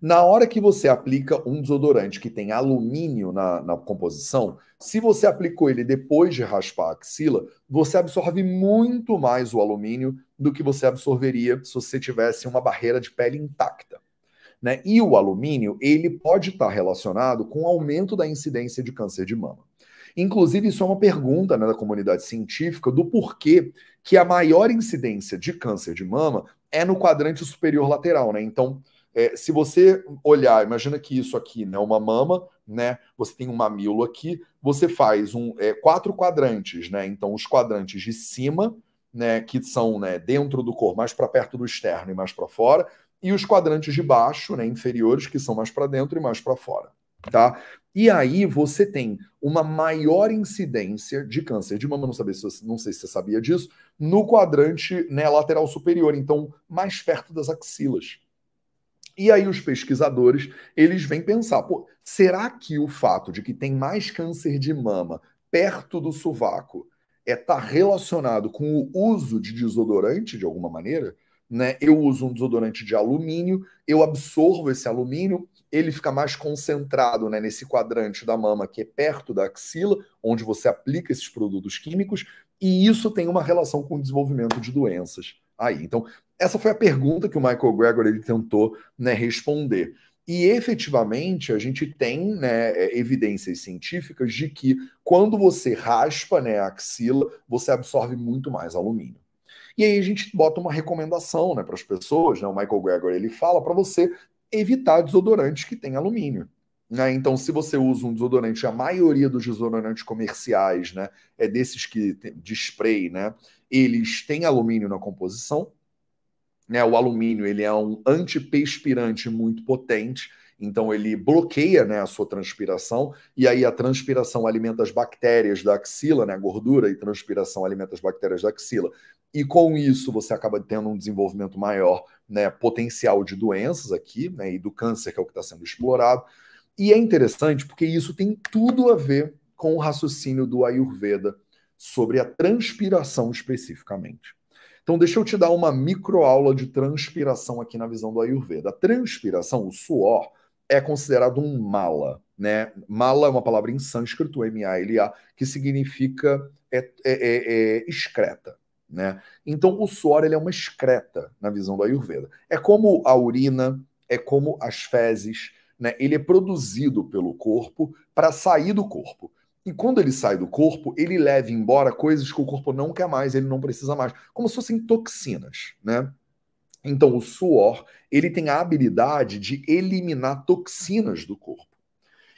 na hora que você aplica um desodorante que tem alumínio na, na, composição, se você aplicou ele depois de raspar a axila, você absorve muito mais o alumínio do que você absorveria se você tivesse uma barreira de pele intacta. Né? E o alumínio, ele pode estar relacionado com o aumento da incidência de câncer de mama. Inclusive, isso é uma pergunta né, da comunidade científica do porquê que a maior incidência de câncer de mama é no quadrante superior lateral. Né? Então, é, se você olhar, imagina que isso aqui é né, uma mama, né? Você tem um mamilo aqui, você faz um é, quatro quadrantes, né? Então, os quadrantes de cima, né, que são né, dentro do corpo, mais para perto do externo e mais para fora, e os quadrantes de baixo, né, inferiores, que são mais para dentro e mais para fora, tá? E aí você tem uma maior incidência de câncer de mama, não, sabia se, não sei se você sabia disso, no quadrante né, lateral superior, então mais perto das axilas. E aí os pesquisadores, eles vêm pensar, pô, será que o fato de que tem mais câncer de mama perto do sovaco é tá relacionado com o uso de desodorante de alguma maneira? Né? Eu uso um desodorante de alumínio, eu absorvo esse alumínio, ele fica mais concentrado né, nesse quadrante da mama que é perto da axila, onde você aplica esses produtos químicos, e isso tem uma relação com o desenvolvimento de doenças aí. Então, essa foi a pergunta que o Michael Gregor ele tentou né, responder. E efetivamente a gente tem né, é, evidências científicas de que quando você raspa né, a axila, você absorve muito mais alumínio. E aí a gente bota uma recomendação né, para as pessoas, né, o Michael Gregor ele fala para você evitar desodorantes que têm alumínio. Né? Então, se você usa um desodorante, a maioria dos desodorantes comerciais, né, é desses que de spray, né, eles têm alumínio na composição. Né? O alumínio ele é um antiperspirante muito potente, então ele bloqueia né, a sua transpiração, e aí a transpiração alimenta as bactérias da axila, né, a gordura e transpiração alimenta as bactérias da axila. E com isso você acaba tendo um desenvolvimento maior, né, potencial de doenças aqui, né, e do câncer, que é o que está sendo explorado. E é interessante porque isso tem tudo a ver com o raciocínio do Ayurveda sobre a transpiração especificamente. Então, deixa eu te dar uma microaula de transpiração aqui na visão do Ayurveda. A transpiração, o suor, é considerado um mala. Né? Mala é uma palavra em sânscrito, M-A-L-A, que significa é, é, é, é, excreta. Né? Então, o suor ele é uma excreta na visão do Ayurveda. É como a urina, é como as fezes, né? ele é produzido pelo corpo para sair do corpo. E quando ele sai do corpo, ele leva embora coisas que o corpo não quer mais, ele não precisa mais, como se fossem toxinas, né? Então, o suor, ele tem a habilidade de eliminar toxinas do corpo.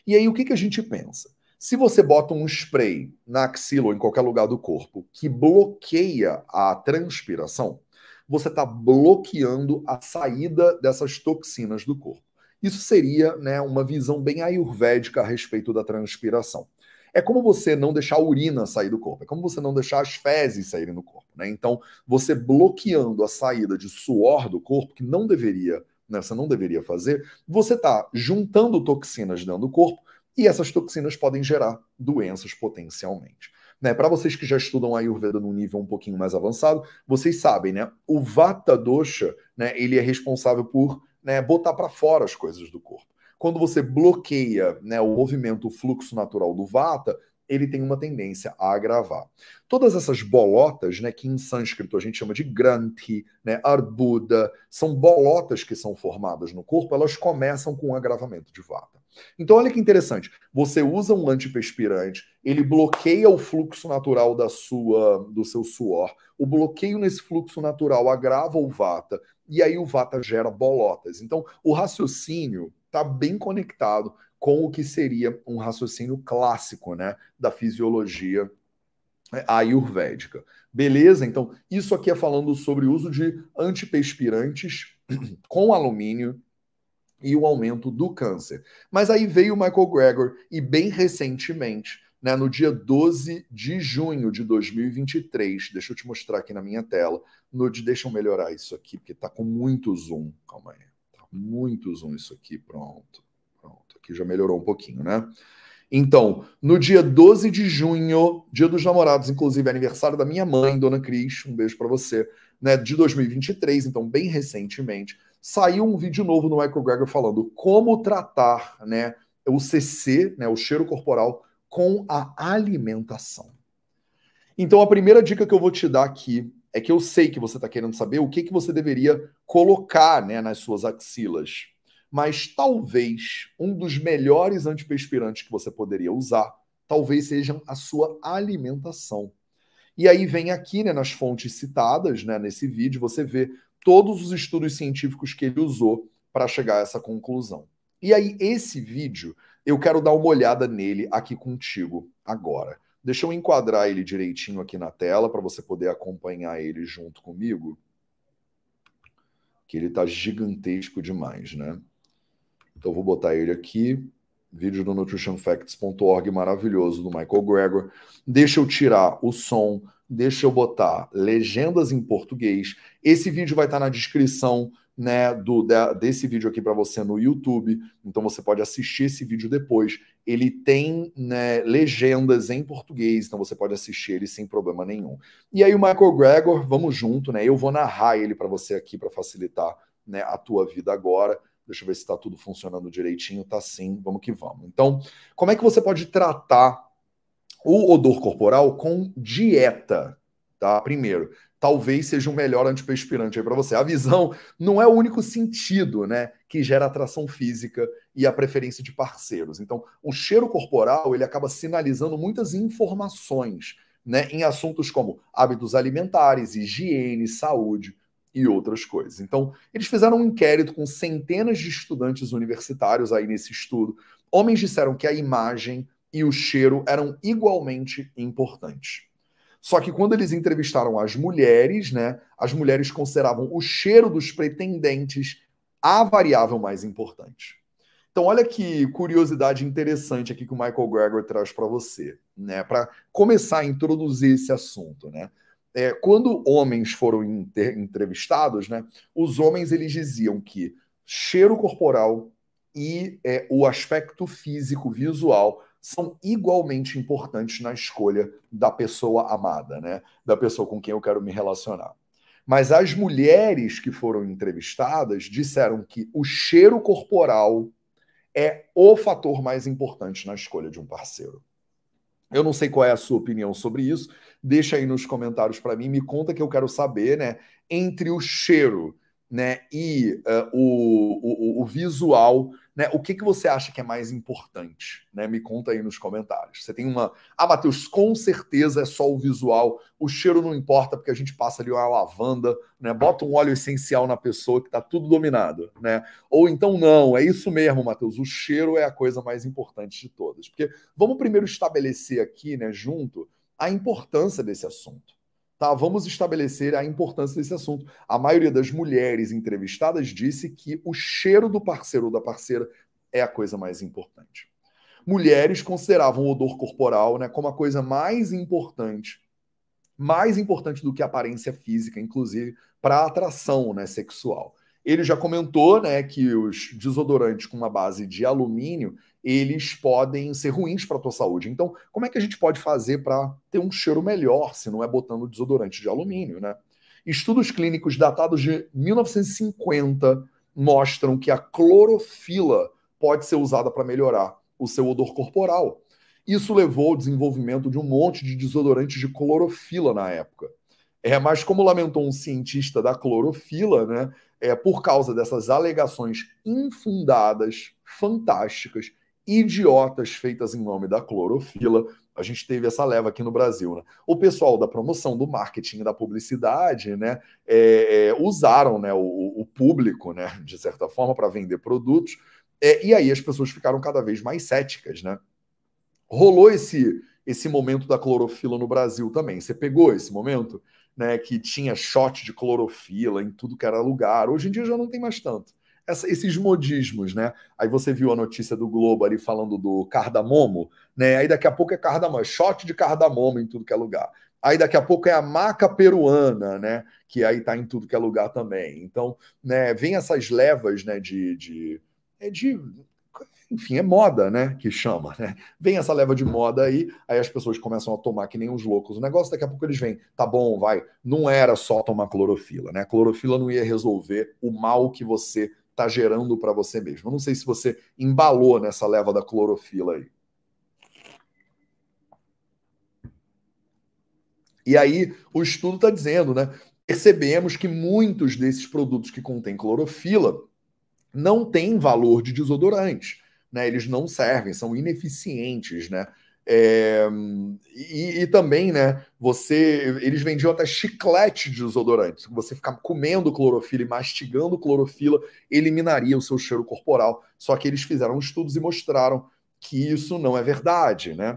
E aí, o que, que a gente pensa? Se você bota um spray na axila ou em qualquer lugar do corpo que bloqueia a transpiração, você está bloqueando a saída dessas toxinas do corpo. Isso seria né, uma visão bem ayurvédica a respeito da transpiração. É como você não deixar a urina sair do corpo, é como você não deixar as fezes saírem do corpo. Né? Então, você bloqueando a saída de suor do corpo, que não deveria, né, você não deveria fazer, você está juntando toxinas dentro do corpo e essas toxinas podem gerar doenças potencialmente. Né, para vocês que já estudam a Ayurveda num nível um pouquinho mais avançado, vocês sabem, né? O Vata Dosha, né, ele é responsável por né, botar para fora as coisas do corpo. Quando você bloqueia né, o movimento, o fluxo natural do vata, ele tem uma tendência a agravar. Todas essas bolotas, né, que em sânscrito a gente chama de granthi, né, arbuda, são bolotas que são formadas no corpo, elas começam com um agravamento de vata. Então, olha que interessante. Você usa um antiperspirante, ele bloqueia o fluxo natural da sua, do seu suor. O bloqueio nesse fluxo natural agrava o vata, e aí o vata gera bolotas. Então, o raciocínio está bem conectado com o que seria um raciocínio clássico né, da fisiologia é, ayurvédica. Beleza? Então, isso aqui é falando sobre o uso de antiperspirantes com alumínio e o aumento do câncer. Mas aí veio o Michael Gregor e bem recentemente, né, no dia 12 de junho de 2023, deixa eu te mostrar aqui na minha tela, no, deixa eu melhorar isso aqui, porque tá com muito zoom, calma aí, muito zoom isso aqui, pronto, pronto, aqui já melhorou um pouquinho, né? Então, no dia 12 de junho, dia dos namorados, inclusive aniversário da minha mãe, Dona Cris, um beijo para você, né, de 2023, então bem recentemente, saiu um vídeo novo no Michael Greger falando como tratar né, o CC, né, o cheiro corporal, com a alimentação. Então, a primeira dica que eu vou te dar aqui é que eu sei que você está querendo saber o que, que você deveria colocar né, nas suas axilas. Mas talvez um dos melhores antiperspirantes que você poderia usar, talvez seja a sua alimentação. E aí vem aqui, né, nas fontes citadas, né, nesse vídeo, você vê todos os estudos científicos que ele usou para chegar a essa conclusão. E aí, esse vídeo, eu quero dar uma olhada nele aqui contigo agora. Deixa eu enquadrar ele direitinho aqui na tela para você poder acompanhar ele junto comigo. Que ele está gigantesco demais, né? Então vou botar ele aqui. Vídeo do nutritionfacts.org maravilhoso do Michael Gregor. Deixa eu tirar o som deixa eu botar legendas em português. Esse vídeo vai estar na descrição né, do, desse vídeo aqui para você no YouTube, então você pode assistir esse vídeo depois. Ele tem né, legendas em português, então você pode assistir ele sem problema nenhum. E aí o Michael Gregor, vamos junto, né? Eu vou narrar ele para você aqui para facilitar né, a tua vida agora. Deixa eu ver se está tudo funcionando direitinho. Tá sim, vamos que vamos. Então, como é que você pode tratar o odor corporal com dieta, tá? Primeiro, talvez seja um melhor antiperspirante aí para você. A visão não é o único sentido, né, que gera atração física e a preferência de parceiros. Então, o cheiro corporal, ele acaba sinalizando muitas informações, né, em assuntos como hábitos alimentares, higiene, saúde e outras coisas. Então, eles fizeram um inquérito com centenas de estudantes universitários aí nesse estudo. Homens disseram que a imagem e o cheiro eram igualmente importantes. Só que quando eles entrevistaram as mulheres, né, as mulheres consideravam o cheiro dos pretendentes a variável mais importante. Então, olha que curiosidade interessante aqui que o Michael Gregor traz para você, né, para começar a introduzir esse assunto, né? É, quando homens foram entrevistados, né, os homens eles diziam que cheiro corporal e é, o aspecto físico visual são igualmente importantes na escolha da pessoa amada, né? Da pessoa com quem eu quero me relacionar. Mas as mulheres que foram entrevistadas disseram que o cheiro corporal é o fator mais importante na escolha de um parceiro. Eu não sei qual é a sua opinião sobre isso. Deixa aí nos comentários para mim, me conta que eu quero saber, né? Entre o cheiro, né, e uh, o, o, o visual né? O que, que você acha que é mais importante? Né? Me conta aí nos comentários. Você tem uma. Ah, Matheus, com certeza é só o visual. O cheiro não importa, porque a gente passa ali uma lavanda, né? Bota um óleo essencial na pessoa que está tudo dominado, né? Ou então, não, é isso mesmo, Matheus. O cheiro é a coisa mais importante de todas. Porque vamos primeiro estabelecer aqui, né, junto, a importância desse assunto. Tá, vamos estabelecer a importância desse assunto. A maioria das mulheres entrevistadas disse que o cheiro do parceiro ou da parceira é a coisa mais importante. Mulheres consideravam o odor corporal né, como a coisa mais importante, mais importante do que a aparência física, inclusive para a atração né, sexual. Ele já comentou né, que os desodorantes com uma base de alumínio eles podem ser ruins para a tua saúde. Então, como é que a gente pode fazer para ter um cheiro melhor se não é botando desodorante de alumínio, né? Estudos clínicos datados de 1950 mostram que a clorofila pode ser usada para melhorar o seu odor corporal. Isso levou ao desenvolvimento de um monte de desodorantes de clorofila na época. É, mas como lamentou um cientista da clorofila, né, é, por causa dessas alegações infundadas, fantásticas, idiotas feitas em nome da clorofila, a gente teve essa leva aqui no Brasil. Né? O pessoal da promoção, do marketing, da publicidade, né, é, é, usaram né, o, o, público, né, de certa forma, para vender produtos, é, e aí as pessoas ficaram cada vez mais céticas. Né? Rolou esse, esse momento da clorofila no Brasil também. Você pegou esse momento? Né, que tinha shot de clorofila em tudo que era lugar. Hoje em dia já não tem mais tanto essa, esses modismos, né? Aí você viu a notícia do Globo ali falando do cardamomo, né? Aí daqui a pouco é cardamomo, shot de cardamomo em tudo que é lugar. Aí daqui a pouco é a maca peruana, né? Que aí tá em tudo que é lugar também. Então, né, vem essas levas, né, de, de, é de enfim, é moda, né? Que chama, né? Vem essa leva de moda aí, aí as pessoas começam a tomar que nem uns loucos o negócio, daqui a pouco eles vêm, tá bom, vai. Não era só tomar clorofila, né? A clorofila não ia resolver o mal que você está gerando para você mesmo. Eu não sei se você embalou nessa leva da clorofila aí. E aí o estudo está dizendo, né? Percebemos que muitos desses produtos que contêm clorofila não têm valor de desodorante, né? Eles não servem, são ineficientes, né? É, e, e, também, né? Você, eles vendiam até chiclete de desodorante. Você ficar comendo clorofila e mastigando clorofila eliminaria o seu cheiro corporal. Só que eles fizeram estudos e mostraram que isso não é verdade, né?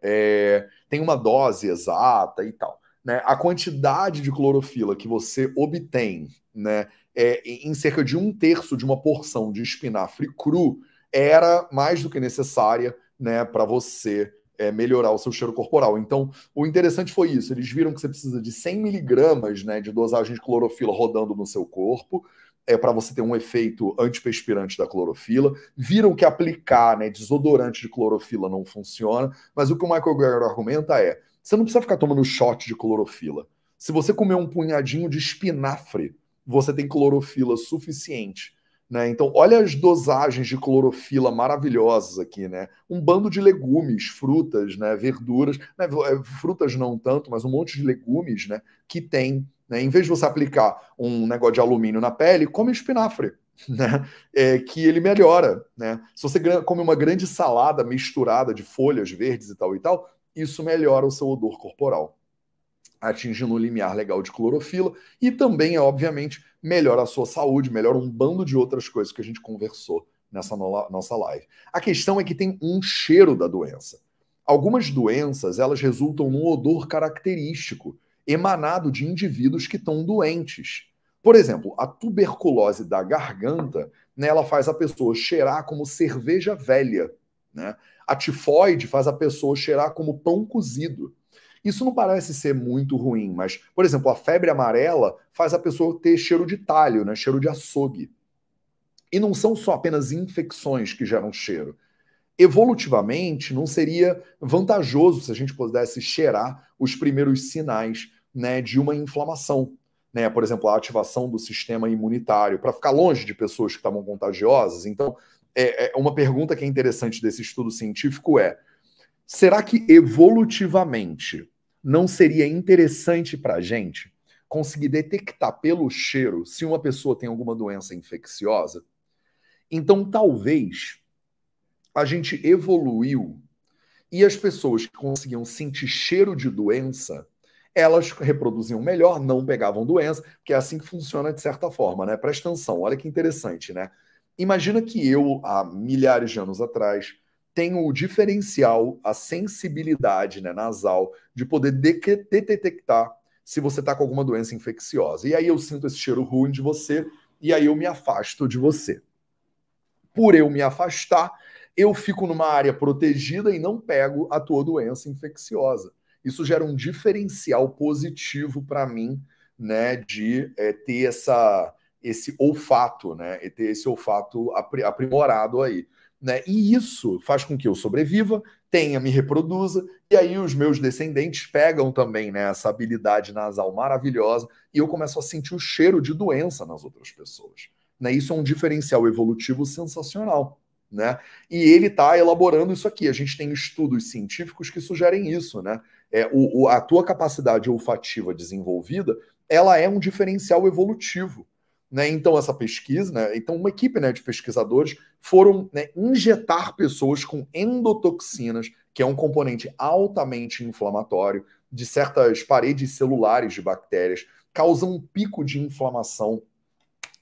É, tem uma dose exata e tal. Né? A quantidade de clorofila que você obtém, né, é, em cerca de um terço de uma porção de espinafre cru era mais do que necessária né, para você é, melhorar o seu cheiro corporal. Então, o interessante foi isso. Eles viram que você precisa de 100 miligramas né, de dosagem de clorofila rodando no seu corpo é para você ter um efeito antiperspirante da clorofila. Viram que aplicar né, desodorante de clorofila não funciona, mas o que o Michael Greger argumenta é: você não precisa ficar tomando shot de clorofila. Se você comer um punhadinho de espinafre, você tem clorofila suficiente né? Então, olha as dosagens de clorofila maravilhosas aqui, né? Um bando de legumes, frutas, né? verduras, né? É, frutas não tanto, mas um monte de legumes né? que tem. Né? Em vez de você aplicar um negócio de alumínio na pele, come espinafre. Né? É, que ele melhora. Né? Se você come uma grande salada misturada de folhas verdes e tal e tal, isso melhora o seu odor corporal atingindo um limiar legal de clorofila e também, obviamente, melhora a sua saúde, melhora um bando de outras coisas que a gente conversou nessa no nossa live. A questão é que tem um cheiro da doença. Algumas doenças, elas resultam num odor característico, emanado de indivíduos que estão doentes. Por exemplo, a tuberculose da garganta, né, ela faz a pessoa cheirar como cerveja velha. Né? A tifoide faz a pessoa cheirar como pão cozido. Isso não parece ser muito ruim, mas, por exemplo, a febre amarela faz a pessoa ter cheiro de talho, né? cheiro de açougue. E não são só apenas infecções que geram cheiro. Evolutivamente, não seria vantajoso se a gente pudesse cheirar os primeiros sinais né, de uma inflamação. Né? Por exemplo, a ativação do sistema imunitário, para ficar longe de pessoas que estavam contagiosas. Então, é, é uma pergunta que é interessante desse estudo científico é Será que evolutivamente não seria interessante para a gente conseguir detectar pelo cheiro se uma pessoa tem alguma doença infecciosa? Então, talvez a gente evoluiu e as pessoas que conseguiam sentir cheiro de doença, elas reproduziam melhor, não pegavam doença, que é assim que funciona de certa forma, né? Presta atenção, olha que interessante, né? Imagina que eu, há milhares de anos atrás, tem o diferencial, a sensibilidade né, nasal de poder detectar se você está com alguma doença infecciosa. E aí eu sinto esse cheiro ruim de você e aí eu me afasto de você. Por eu me afastar, eu fico numa área protegida e não pego a tua doença infecciosa. Isso gera um diferencial positivo para mim, né, de é, ter essa, esse olfato, né, e ter esse olfato aprimorado aí. Né? E isso faz com que eu sobreviva, tenha, me reproduza, e aí os meus descendentes pegam também né, essa habilidade nasal maravilhosa e eu começo a sentir o cheiro de doença nas outras pessoas. Né? Isso é um diferencial evolutivo sensacional. né? E ele está elaborando isso aqui. A gente tem estudos científicos que sugerem isso, né? É, o, o, a tua capacidade olfativa desenvolvida, ela é um diferencial evolutivo. Né? Então, essa pesquisa, né? então, uma equipe né, de pesquisadores foram né, injetar pessoas com endotoxinas, que é um componente altamente inflamatório de certas paredes celulares de bactérias, causa um pico de inflamação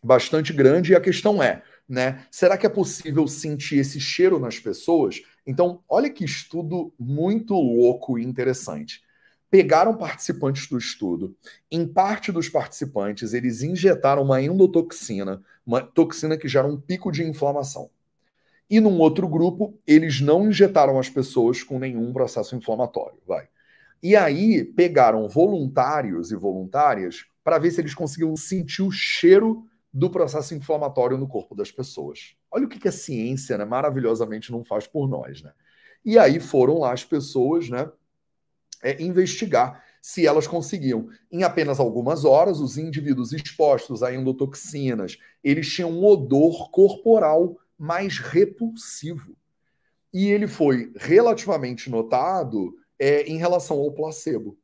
bastante grande. E a questão é, né? Será que é possível sentir esse cheiro nas pessoas? Então, olha que estudo muito louco e interessante. Pegaram participantes do estudo. Em parte dos participantes, eles injetaram uma endotoxina, uma toxina que gera um pico de inflamação. E num outro grupo, eles não injetaram as pessoas com nenhum processo inflamatório. Vai. E aí pegaram voluntários e voluntárias para ver se eles conseguiam sentir o cheiro do processo inflamatório no corpo das pessoas. Olha o que, que a ciência, né, maravilhosamente não faz por nós, né? E aí foram lá as pessoas, né, é, investigar se elas conseguiam. Em apenas algumas horas, os indivíduos expostos a endotoxinas, eles tinham um odor corporal mais repulsivo. E ele foi relativamente notado é, em relação ao placebo.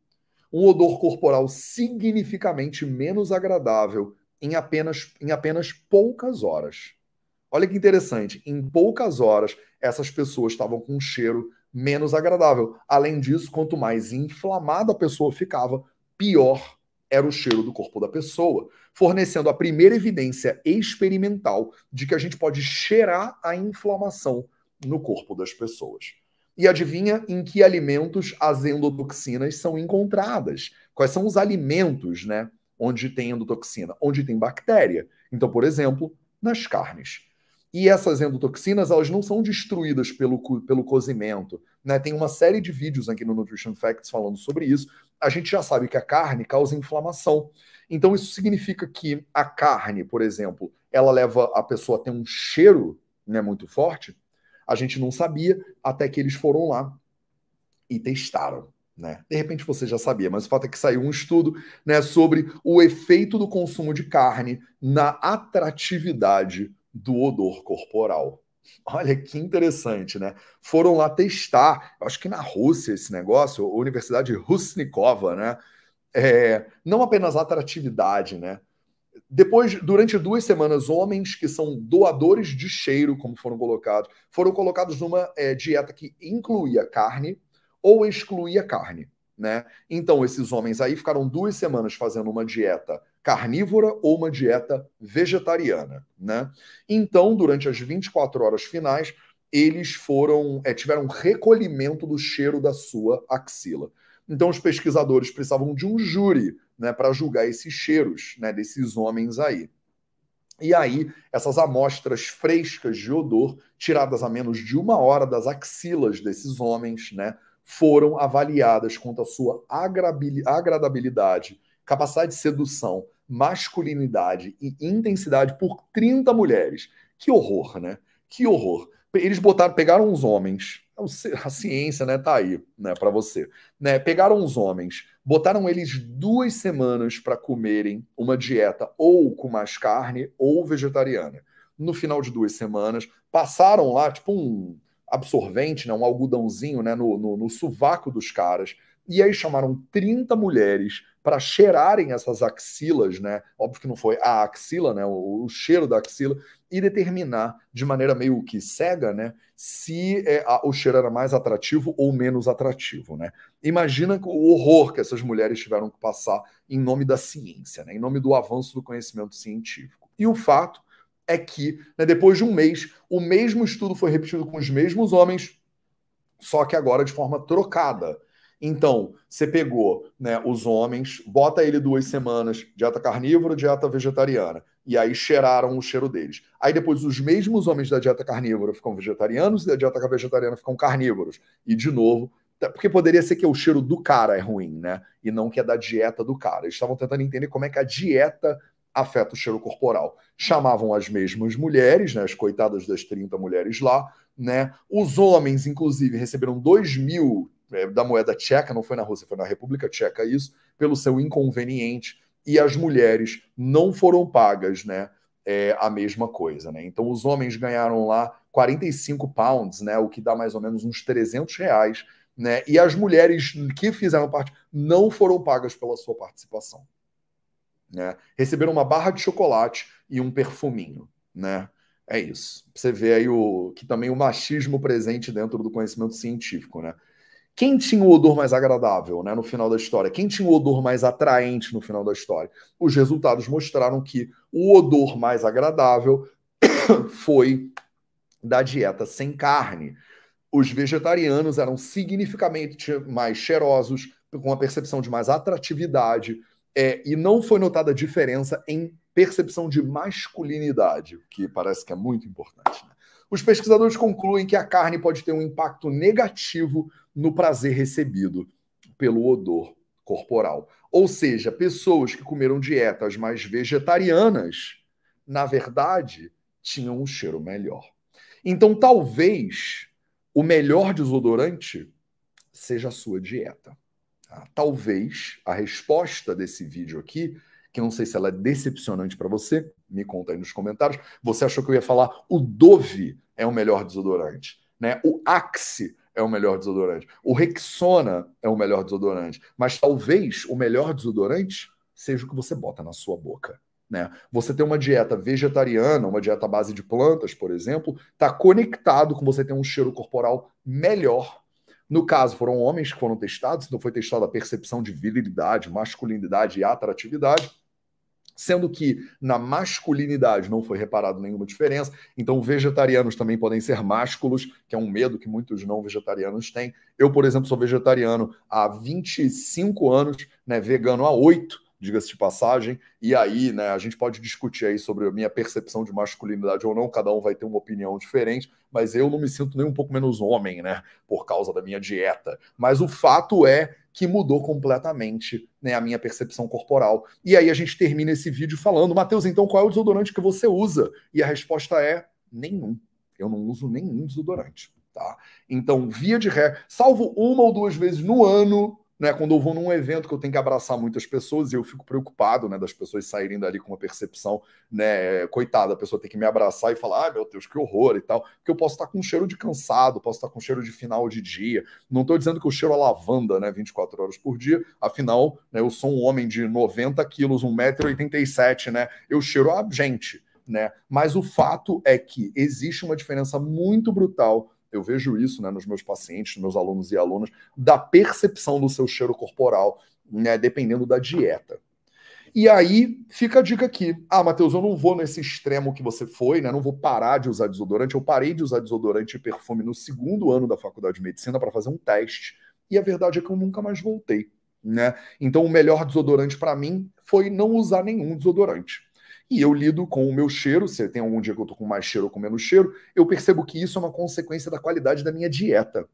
Um odor corporal significativamente menos agradável em apenas, em apenas poucas horas. Olha que interessante, em poucas horas essas pessoas estavam com um cheiro menos agradável. Além disso, quanto mais inflamada a pessoa ficava, pior era o cheiro do corpo da pessoa, fornecendo a primeira evidência experimental de que a gente pode cheirar a inflamação no corpo das pessoas. E adivinha em que alimentos as endotoxinas são encontradas? Quais são os alimentos, né? onde tem endotoxina, onde tem bactéria. Então, por exemplo, nas carnes. E essas endotoxinas, elas não são destruídas pelo, pelo cozimento. Né? Tem uma série de vídeos aqui no Nutrition Facts falando sobre isso. A gente já sabe que a carne causa inflamação. Então, isso significa que a carne, por exemplo, ela leva a pessoa a ter um cheiro né, muito forte. A gente não sabia até que eles foram lá e testaram. Né? De repente você já sabia, mas o fato é que saiu um estudo né, sobre o efeito do consumo de carne na atratividade do odor corporal. Olha que interessante, né? Foram lá testar, acho que na Rússia esse negócio, a Universidade Rusnikova, né? É, não apenas atratividade, né? Depois, durante duas semanas, homens que são doadores de cheiro, como foram colocados, foram colocados numa é, dieta que incluía carne, ou excluía carne. Né? Então, esses homens aí ficaram duas semanas fazendo uma dieta carnívora ou uma dieta vegetariana. Né? Então, durante as 24 horas finais, eles foram é, tiveram recolhimento do cheiro da sua axila. Então, os pesquisadores precisavam de um júri né, para julgar esses cheiros né, desses homens aí. E aí, essas amostras frescas de odor, tiradas a menos de uma hora das axilas desses homens, né, foram avaliadas quanto à sua agradabilidade, capacidade de sedução, masculinidade e intensidade por 30 mulheres. Que horror, né? Que horror. Eles botaram, pegaram os homens, a ciência, né, tá aí, né, para você, né? Pegaram os homens, botaram eles duas semanas para comerem uma dieta ou com mais carne ou vegetariana. No final de duas semanas, passaram lá, tipo um absorvente, né, um algodãozinho né, no, no, no sovaco dos caras. E aí chamaram 30 mulheres para cheirarem essas axilas, né? Óbvio que não foi a axila, né? O, o, cheiro da axila, e determinar de maneira meio que cega, né? Se é, a, o cheiro era mais atrativo ou menos atrativo, né? Imagina o horror que essas mulheres tiveram que passar em nome da ciência, né? Em nome do avanço do conhecimento científico. E o fato é que, né, depois de um mês, o mesmo estudo foi repetido com os mesmos homens, só que agora de forma trocada. Então, você pegou né, os homens, bota ele duas semanas, dieta carnívora, dieta vegetariana, e aí cheiraram o cheiro deles. Aí depois os mesmos homens da dieta carnívora ficam vegetarianos e da dieta vegetariana ficam carnívoros. E de novo, tá, porque poderia ser que o cheiro do cara é ruim, né? E não que é da dieta do cara. Eles estavam tentando entender como é que a dieta afeta o cheiro corporal. Chamavam as mesmas mulheres, né, as coitadas das 30 mulheres lá, né? Os homens, inclusive, receberam 2 mil da moeda tcheca, não foi na Rússia, foi na República Tcheca isso, pelo seu inconveniente, e as mulheres não foram pagas, né? é, a mesma coisa, né? Então os homens ganharam lá 45 pounds, né? O que dá mais ou menos uns 300 reais, né? E as mulheres que fizeram parte não foram pagas pela sua participação, né? Receberam uma barra de chocolate e um perfuminho, né? É isso. Você vê aí o que também o machismo presente dentro do conhecimento científico, né? Quem tinha o odor mais agradável, né, no final da história? Quem tinha o odor mais atraente no final da história? Os resultados mostraram que o odor mais agradável foi da dieta sem carne. Os vegetarianos eram significativamente mais cheirosos, com uma percepção de mais atratividade, é, e não foi notada diferença em percepção de masculinidade, que parece que é muito importante. Né? Os pesquisadores concluem que a carne pode ter um impacto negativo no prazer recebido pelo odor corporal. Ou seja, pessoas que comeram dietas mais vegetarianas, na verdade, tinham um cheiro melhor. Então, talvez o melhor desodorante seja a sua dieta. Tá? Talvez a resposta desse vídeo aqui, que não sei se ela é decepcionante para você, me conta aí nos comentários. Você achou que eu ia falar o Dove é o melhor desodorante, né? O Axe é o melhor desodorante. O Rexona é o melhor desodorante. Mas talvez o melhor desodorante seja o que você bota na sua boca. Né? Você ter uma dieta vegetariana, uma dieta à base de plantas, por exemplo, está conectado com você ter um cheiro corporal melhor. No caso, foram homens que foram testados, então foi testada a percepção de virilidade, masculinidade e atratividade sendo que na masculinidade não foi reparado nenhuma diferença. Então, vegetarianos também podem ser másculos, que é um medo que muitos não vegetarianos têm. Eu, por exemplo, sou vegetariano há 25 anos, né, vegano há 8, diga-se de passagem, e aí, né, a gente pode discutir aí sobre a minha percepção de masculinidade ou não, cada um vai ter uma opinião diferente, mas eu não me sinto nem um pouco menos homem, né, por causa da minha dieta. Mas o fato é que mudou completamente né, a minha percepção corporal. E aí a gente termina esse vídeo falando, Matheus, então qual é o desodorante que você usa? E a resposta é nenhum. Eu não uso nenhum desodorante. Tá? Então, via de ré, salvo uma ou duas vezes no ano, né, quando eu vou num evento que eu tenho que abraçar muitas pessoas e eu fico preocupado, né, das pessoas saírem dali com uma percepção, né, coitada, a pessoa tem que me abraçar e falar, ai ah, meu Deus, que horror e tal, porque eu posso estar com um cheiro de cansado, posso estar com um cheiro de final de dia, não estou dizendo que eu cheiro a lavanda, né, 24 horas por dia, afinal, né, eu sou um homem de 90 quilos, 1,87m, né, eu cheiro a gente, né, mas o fato é que existe uma diferença muito brutal eu vejo isso né, nos meus pacientes, nos meus alunos e alunas, da percepção do seu cheiro corporal, né, dependendo da dieta. E aí fica a dica aqui. Ah, Matheus, eu não vou nesse extremo que você foi, né? Não vou parar de usar desodorante. Eu parei de usar desodorante e perfume no segundo ano da faculdade de medicina para fazer um teste. E a verdade é que eu nunca mais voltei, né? Então o melhor desodorante para mim foi não usar nenhum desodorante. E eu lido com o meu cheiro, se tem algum dia que eu tô com mais cheiro ou com menos cheiro, eu percebo que isso é uma consequência da qualidade da minha dieta.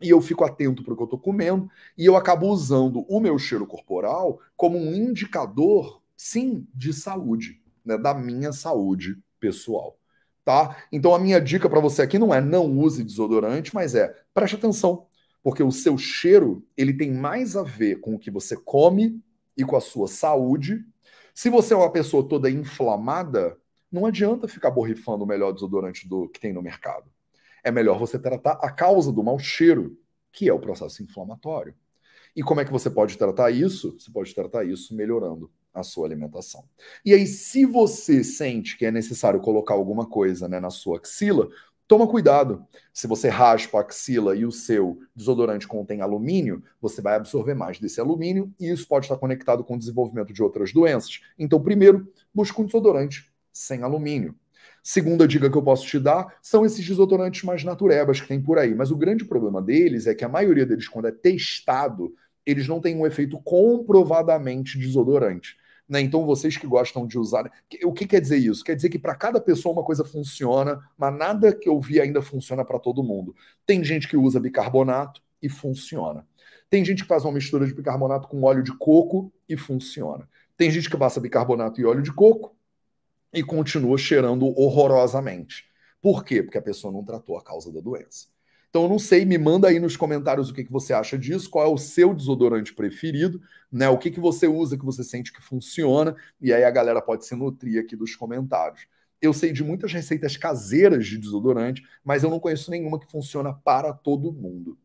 E eu fico atento para o que eu estou comendo, e eu acabo usando o meu cheiro corporal como um indicador, sim, de saúde, né, da minha saúde pessoal. Tá? Então a minha dica para você aqui não é não use desodorante, mas é preste atenção, porque o seu cheiro ele tem mais a ver com o que você come e com a sua saúde se você é uma pessoa toda inflamada, não adianta ficar borrifando o melhor desodorante do que tem no mercado. É melhor você tratar a causa do mau cheiro, que é o processo inflamatório. E como é que você pode tratar isso? Você pode tratar isso melhorando a sua alimentação. E aí, se você sente que é necessário colocar alguma coisa né, na sua axila, Toma cuidado. Se você raspa a axila e o seu desodorante contém alumínio, você vai absorver mais desse alumínio e isso pode estar conectado com o desenvolvimento de outras doenças. Então, primeiro, busque um desodorante sem alumínio. Segunda dica que eu posso te dar são esses desodorantes mais naturebas que tem por aí. Mas o grande problema deles é que a maioria deles, quando é testado, eles não têm um efeito comprovadamente desodorante. Né? Então, vocês que gostam de usar. O que quer dizer isso? Quer dizer que para cada pessoa uma coisa funciona, mas nada que eu vi ainda funciona para todo mundo. Tem gente que usa bicarbonato e funciona. Tem gente que faz uma mistura de bicarbonato com óleo de coco e funciona. Tem gente que passa bicarbonato e óleo de coco e continua cheirando horrorosamente. Por quê? Porque a pessoa não tratou a causa da doença. Então eu não sei, me manda aí nos comentários o que, que você acha disso, qual é o seu desodorante preferido, né? O que, que você usa que você sente que funciona, e aí a galera pode se nutrir aqui dos comentários. Eu sei de muitas receitas caseiras de desodorante, mas eu não conheço nenhuma que funciona para todo mundo.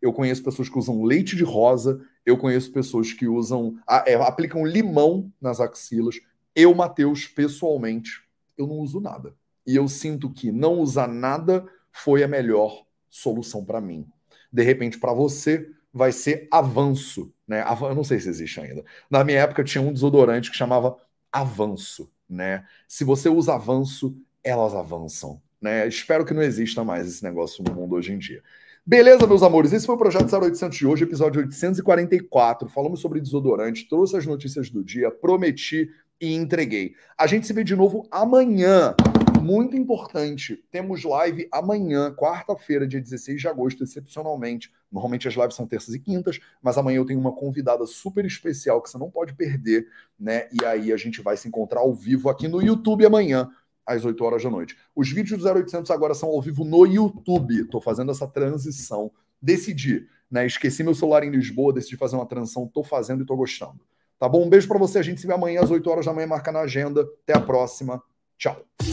Eu conheço pessoas que usam leite de rosa, eu conheço pessoas que usam, é, aplicam limão nas axilas. Eu, Matheus, pessoalmente, eu não uso nada. E eu sinto que não usar nada foi a melhor solução para mim. De repente, para você, vai ser avanço, né? Eu não sei se existe ainda. Na minha época tinha um desodorante que chamava avanço, né? Se você usa avanço, elas avançam, né? Espero que não exista mais esse negócio no mundo hoje em dia. Beleza, meus amores? Esse foi o Projeto 0800 de hoje, episódio 844. Falamos sobre desodorante, trouxe as notícias do dia, prometi e entreguei. A gente se vê de novo amanhã muito importante. Temos live amanhã, quarta-feira, dia 16 de agosto, excepcionalmente. Normalmente as lives são terças e quintas, mas amanhã eu tenho uma convidada super especial que você não pode perder, né? E aí a gente vai se encontrar ao vivo aqui no YouTube amanhã, às 8 horas da noite. Os vídeos do 0800 agora são ao vivo no YouTube. Estou fazendo essa transição. Decidi, né? Esqueci meu celular em Lisboa, decidi fazer uma transição, estou fazendo e estou gostando. Tá bom? Um beijo para você. A gente se vê amanhã às 8 horas da manhã, marca na agenda. Até a próxima. Tchau.